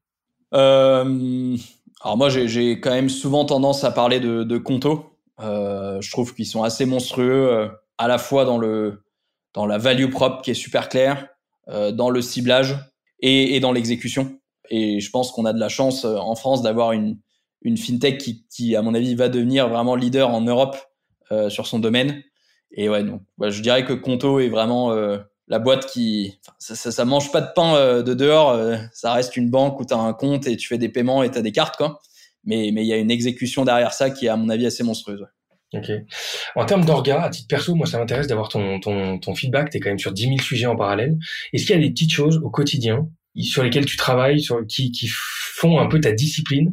Alors moi, j'ai quand même souvent tendance à parler de, de Conto. Euh, je trouve qu'ils sont assez monstrueux, euh, à la fois dans le dans la value propre qui est super claire, euh, dans le ciblage et, et dans l'exécution. Et je pense qu'on a de la chance en France d'avoir une une fintech qui, qui, à mon avis, va devenir vraiment leader en Europe euh, sur son domaine. Et ouais, donc, ouais, je dirais que Conto est vraiment euh, la boîte qui, ça, ça, ça, mange pas de pain euh, de dehors. ça reste une banque où tu as un compte et tu fais des paiements et tu as des cartes, quoi mais mais il y a une exécution derrière ça qui est à mon avis assez monstrueuse. Ok. En termes d'orga, à titre perso, moi ça m'intéresse d'avoir ton, ton, ton feedback. Tu es quand même sur 10 000 sujets en parallèle. Est-ce qu'il y a des petites choses au quotidien sur lesquelles tu travailles, sur, qui, qui font un peu ta discipline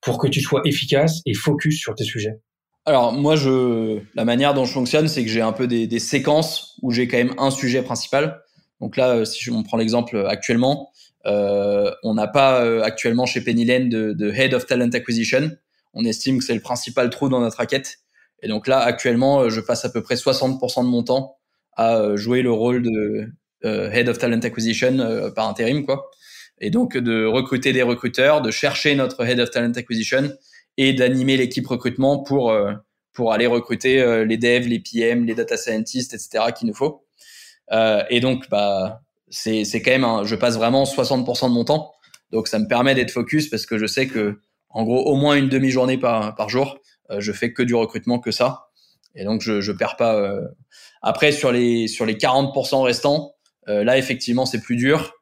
pour que tu sois efficace et focus sur tes sujets? Alors moi, je, la manière dont je fonctionne, c'est que j'ai un peu des, des séquences où j'ai quand même un sujet principal. Donc là, si on prend l'exemple actuellement, euh, on n'a pas euh, actuellement chez Penny Lane de, de, Head of Talent Acquisition. On estime que c'est le principal trou dans notre raquette. Et donc là, actuellement, euh, je passe à peu près 60% de mon temps à jouer le rôle de Head of Talent Acquisition par intérim, quoi. Et donc de recruter des recruteurs, de chercher notre Head of Talent Acquisition et d'animer l'équipe recrutement pour pour aller recruter les devs, les PM, les data scientists, etc. qu'il nous faut. Euh, et donc, bah, c'est quand même un, je passe vraiment 60% de mon temps. Donc ça me permet d'être focus parce que je sais que en gros au moins une demi-journée par par jour euh, je fais que du recrutement que ça. Et donc je je perds pas euh... après sur les sur les 40% restants euh, là effectivement c'est plus dur.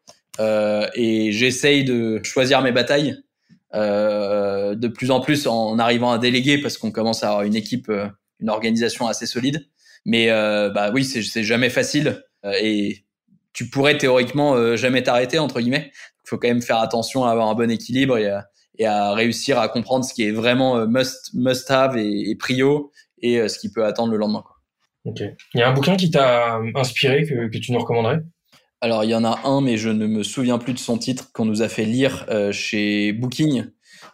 Euh, et j'essaye de choisir mes batailles euh, de plus en plus en arrivant à déléguer parce qu'on commence à avoir une équipe une organisation assez solide. Mais bah oui c'est c'est jamais facile et tu pourrais théoriquement euh, jamais t'arrêter entre guillemets. Il faut quand même faire attention à avoir un bon équilibre et à, et à réussir à comprendre ce qui est vraiment euh, must must have et, et prio et euh, ce qui peut attendre le lendemain. Quoi. Ok. Il y a un bouquin qui t'a inspiré que, que tu nous recommanderais? Alors il y en a un, mais je ne me souviens plus de son titre qu'on nous a fait lire euh, chez Booking,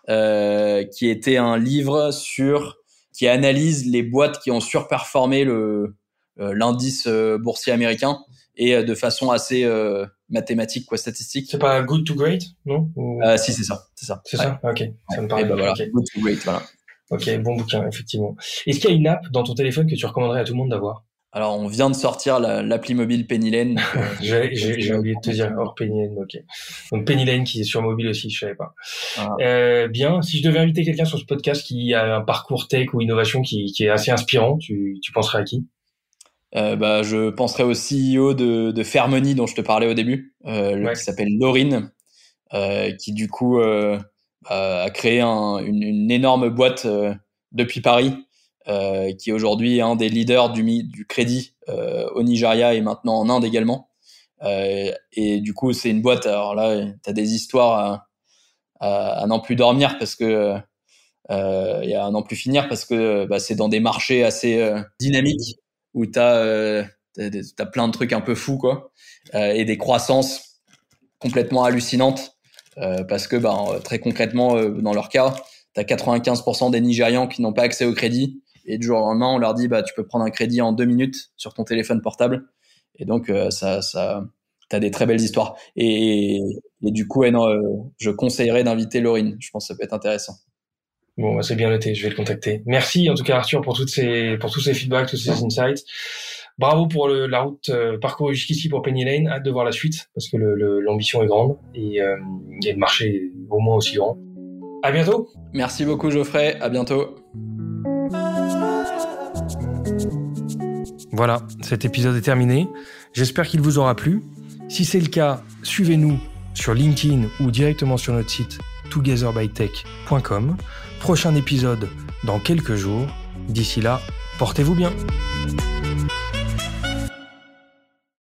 euh, qui était un livre sur qui analyse les boîtes qui ont surperformé le l'indice boursier américain et euh, de façon assez euh, mathématique quoi statistique. C'est pas good to great, non? Ou... euh, Si c'est ça, c'est ça. C'est ouais. ça, ok. Ça me paraît. Bah voilà, okay. Good to great, voilà. Ok, bon bouquin effectivement. Est-ce qu'il y a une app dans ton téléphone que tu recommanderais à tout le monde d'avoir? Alors, on vient de sortir l'appli mobile Penny Lane. *laughs* J'ai oublié de te dire, hors Penny Lane, ok. Donc Penny Lane qui est sur mobile aussi, je savais pas. Ah. Euh, bien, si je devais inviter quelqu'un sur ce podcast qui a un parcours tech ou innovation qui, qui est assez inspirant, tu, tu penserais à qui? Euh, bah, Je penserais au CEO de, de Fairmoney dont je te parlais au début, euh, qui s'appelle Laurine, euh, qui du coup euh, bah, a créé un, une, une, énorme boîte euh, depuis Paris euh, qui est aujourd'hui un des leaders du, du crédit euh, au Nigeria et maintenant en Inde également. Euh, et du coup, c'est une boîte. Alors là, tu as des histoires à, à, n'en plus dormir parce que euh, et à n'en plus finir parce que bah, c'est dans des marchés assez euh, dynamiques où tu as, euh, plein de trucs un peu fous quoi et des croissances complètement hallucinantes parce que bah, très concrètement dans leur cas tu as 95% des Nigérians qui n'ont pas accès au crédit et du jour au lendemain, on leur dit bah tu peux prendre un crédit en deux minutes sur ton téléphone portable. Et donc euh, ça, ça, t'as des très belles histoires. Et, et du coup, non, euh, je conseillerais d'inviter Laurine. Je pense que ça peut être intéressant. Bon, bah, c'est bien noté. Je vais le contacter. Merci en tout cas Arthur pour toutes ces, pour tous ces feedbacks, tous ces insights. Bravo pour le, la route euh, parcourue jusqu'ici pour Penny Lane. Hâte de voir la suite parce que l'ambition est grande et, euh, et le marché est au moins aussi grand. À bientôt. Merci beaucoup Geoffrey. À bientôt. Voilà, cet épisode est terminé. J'espère qu'il vous aura plu. Si c'est le cas, suivez-nous sur LinkedIn ou directement sur notre site togetherbytech.com. Prochain épisode dans quelques jours. D'ici là, portez-vous bien.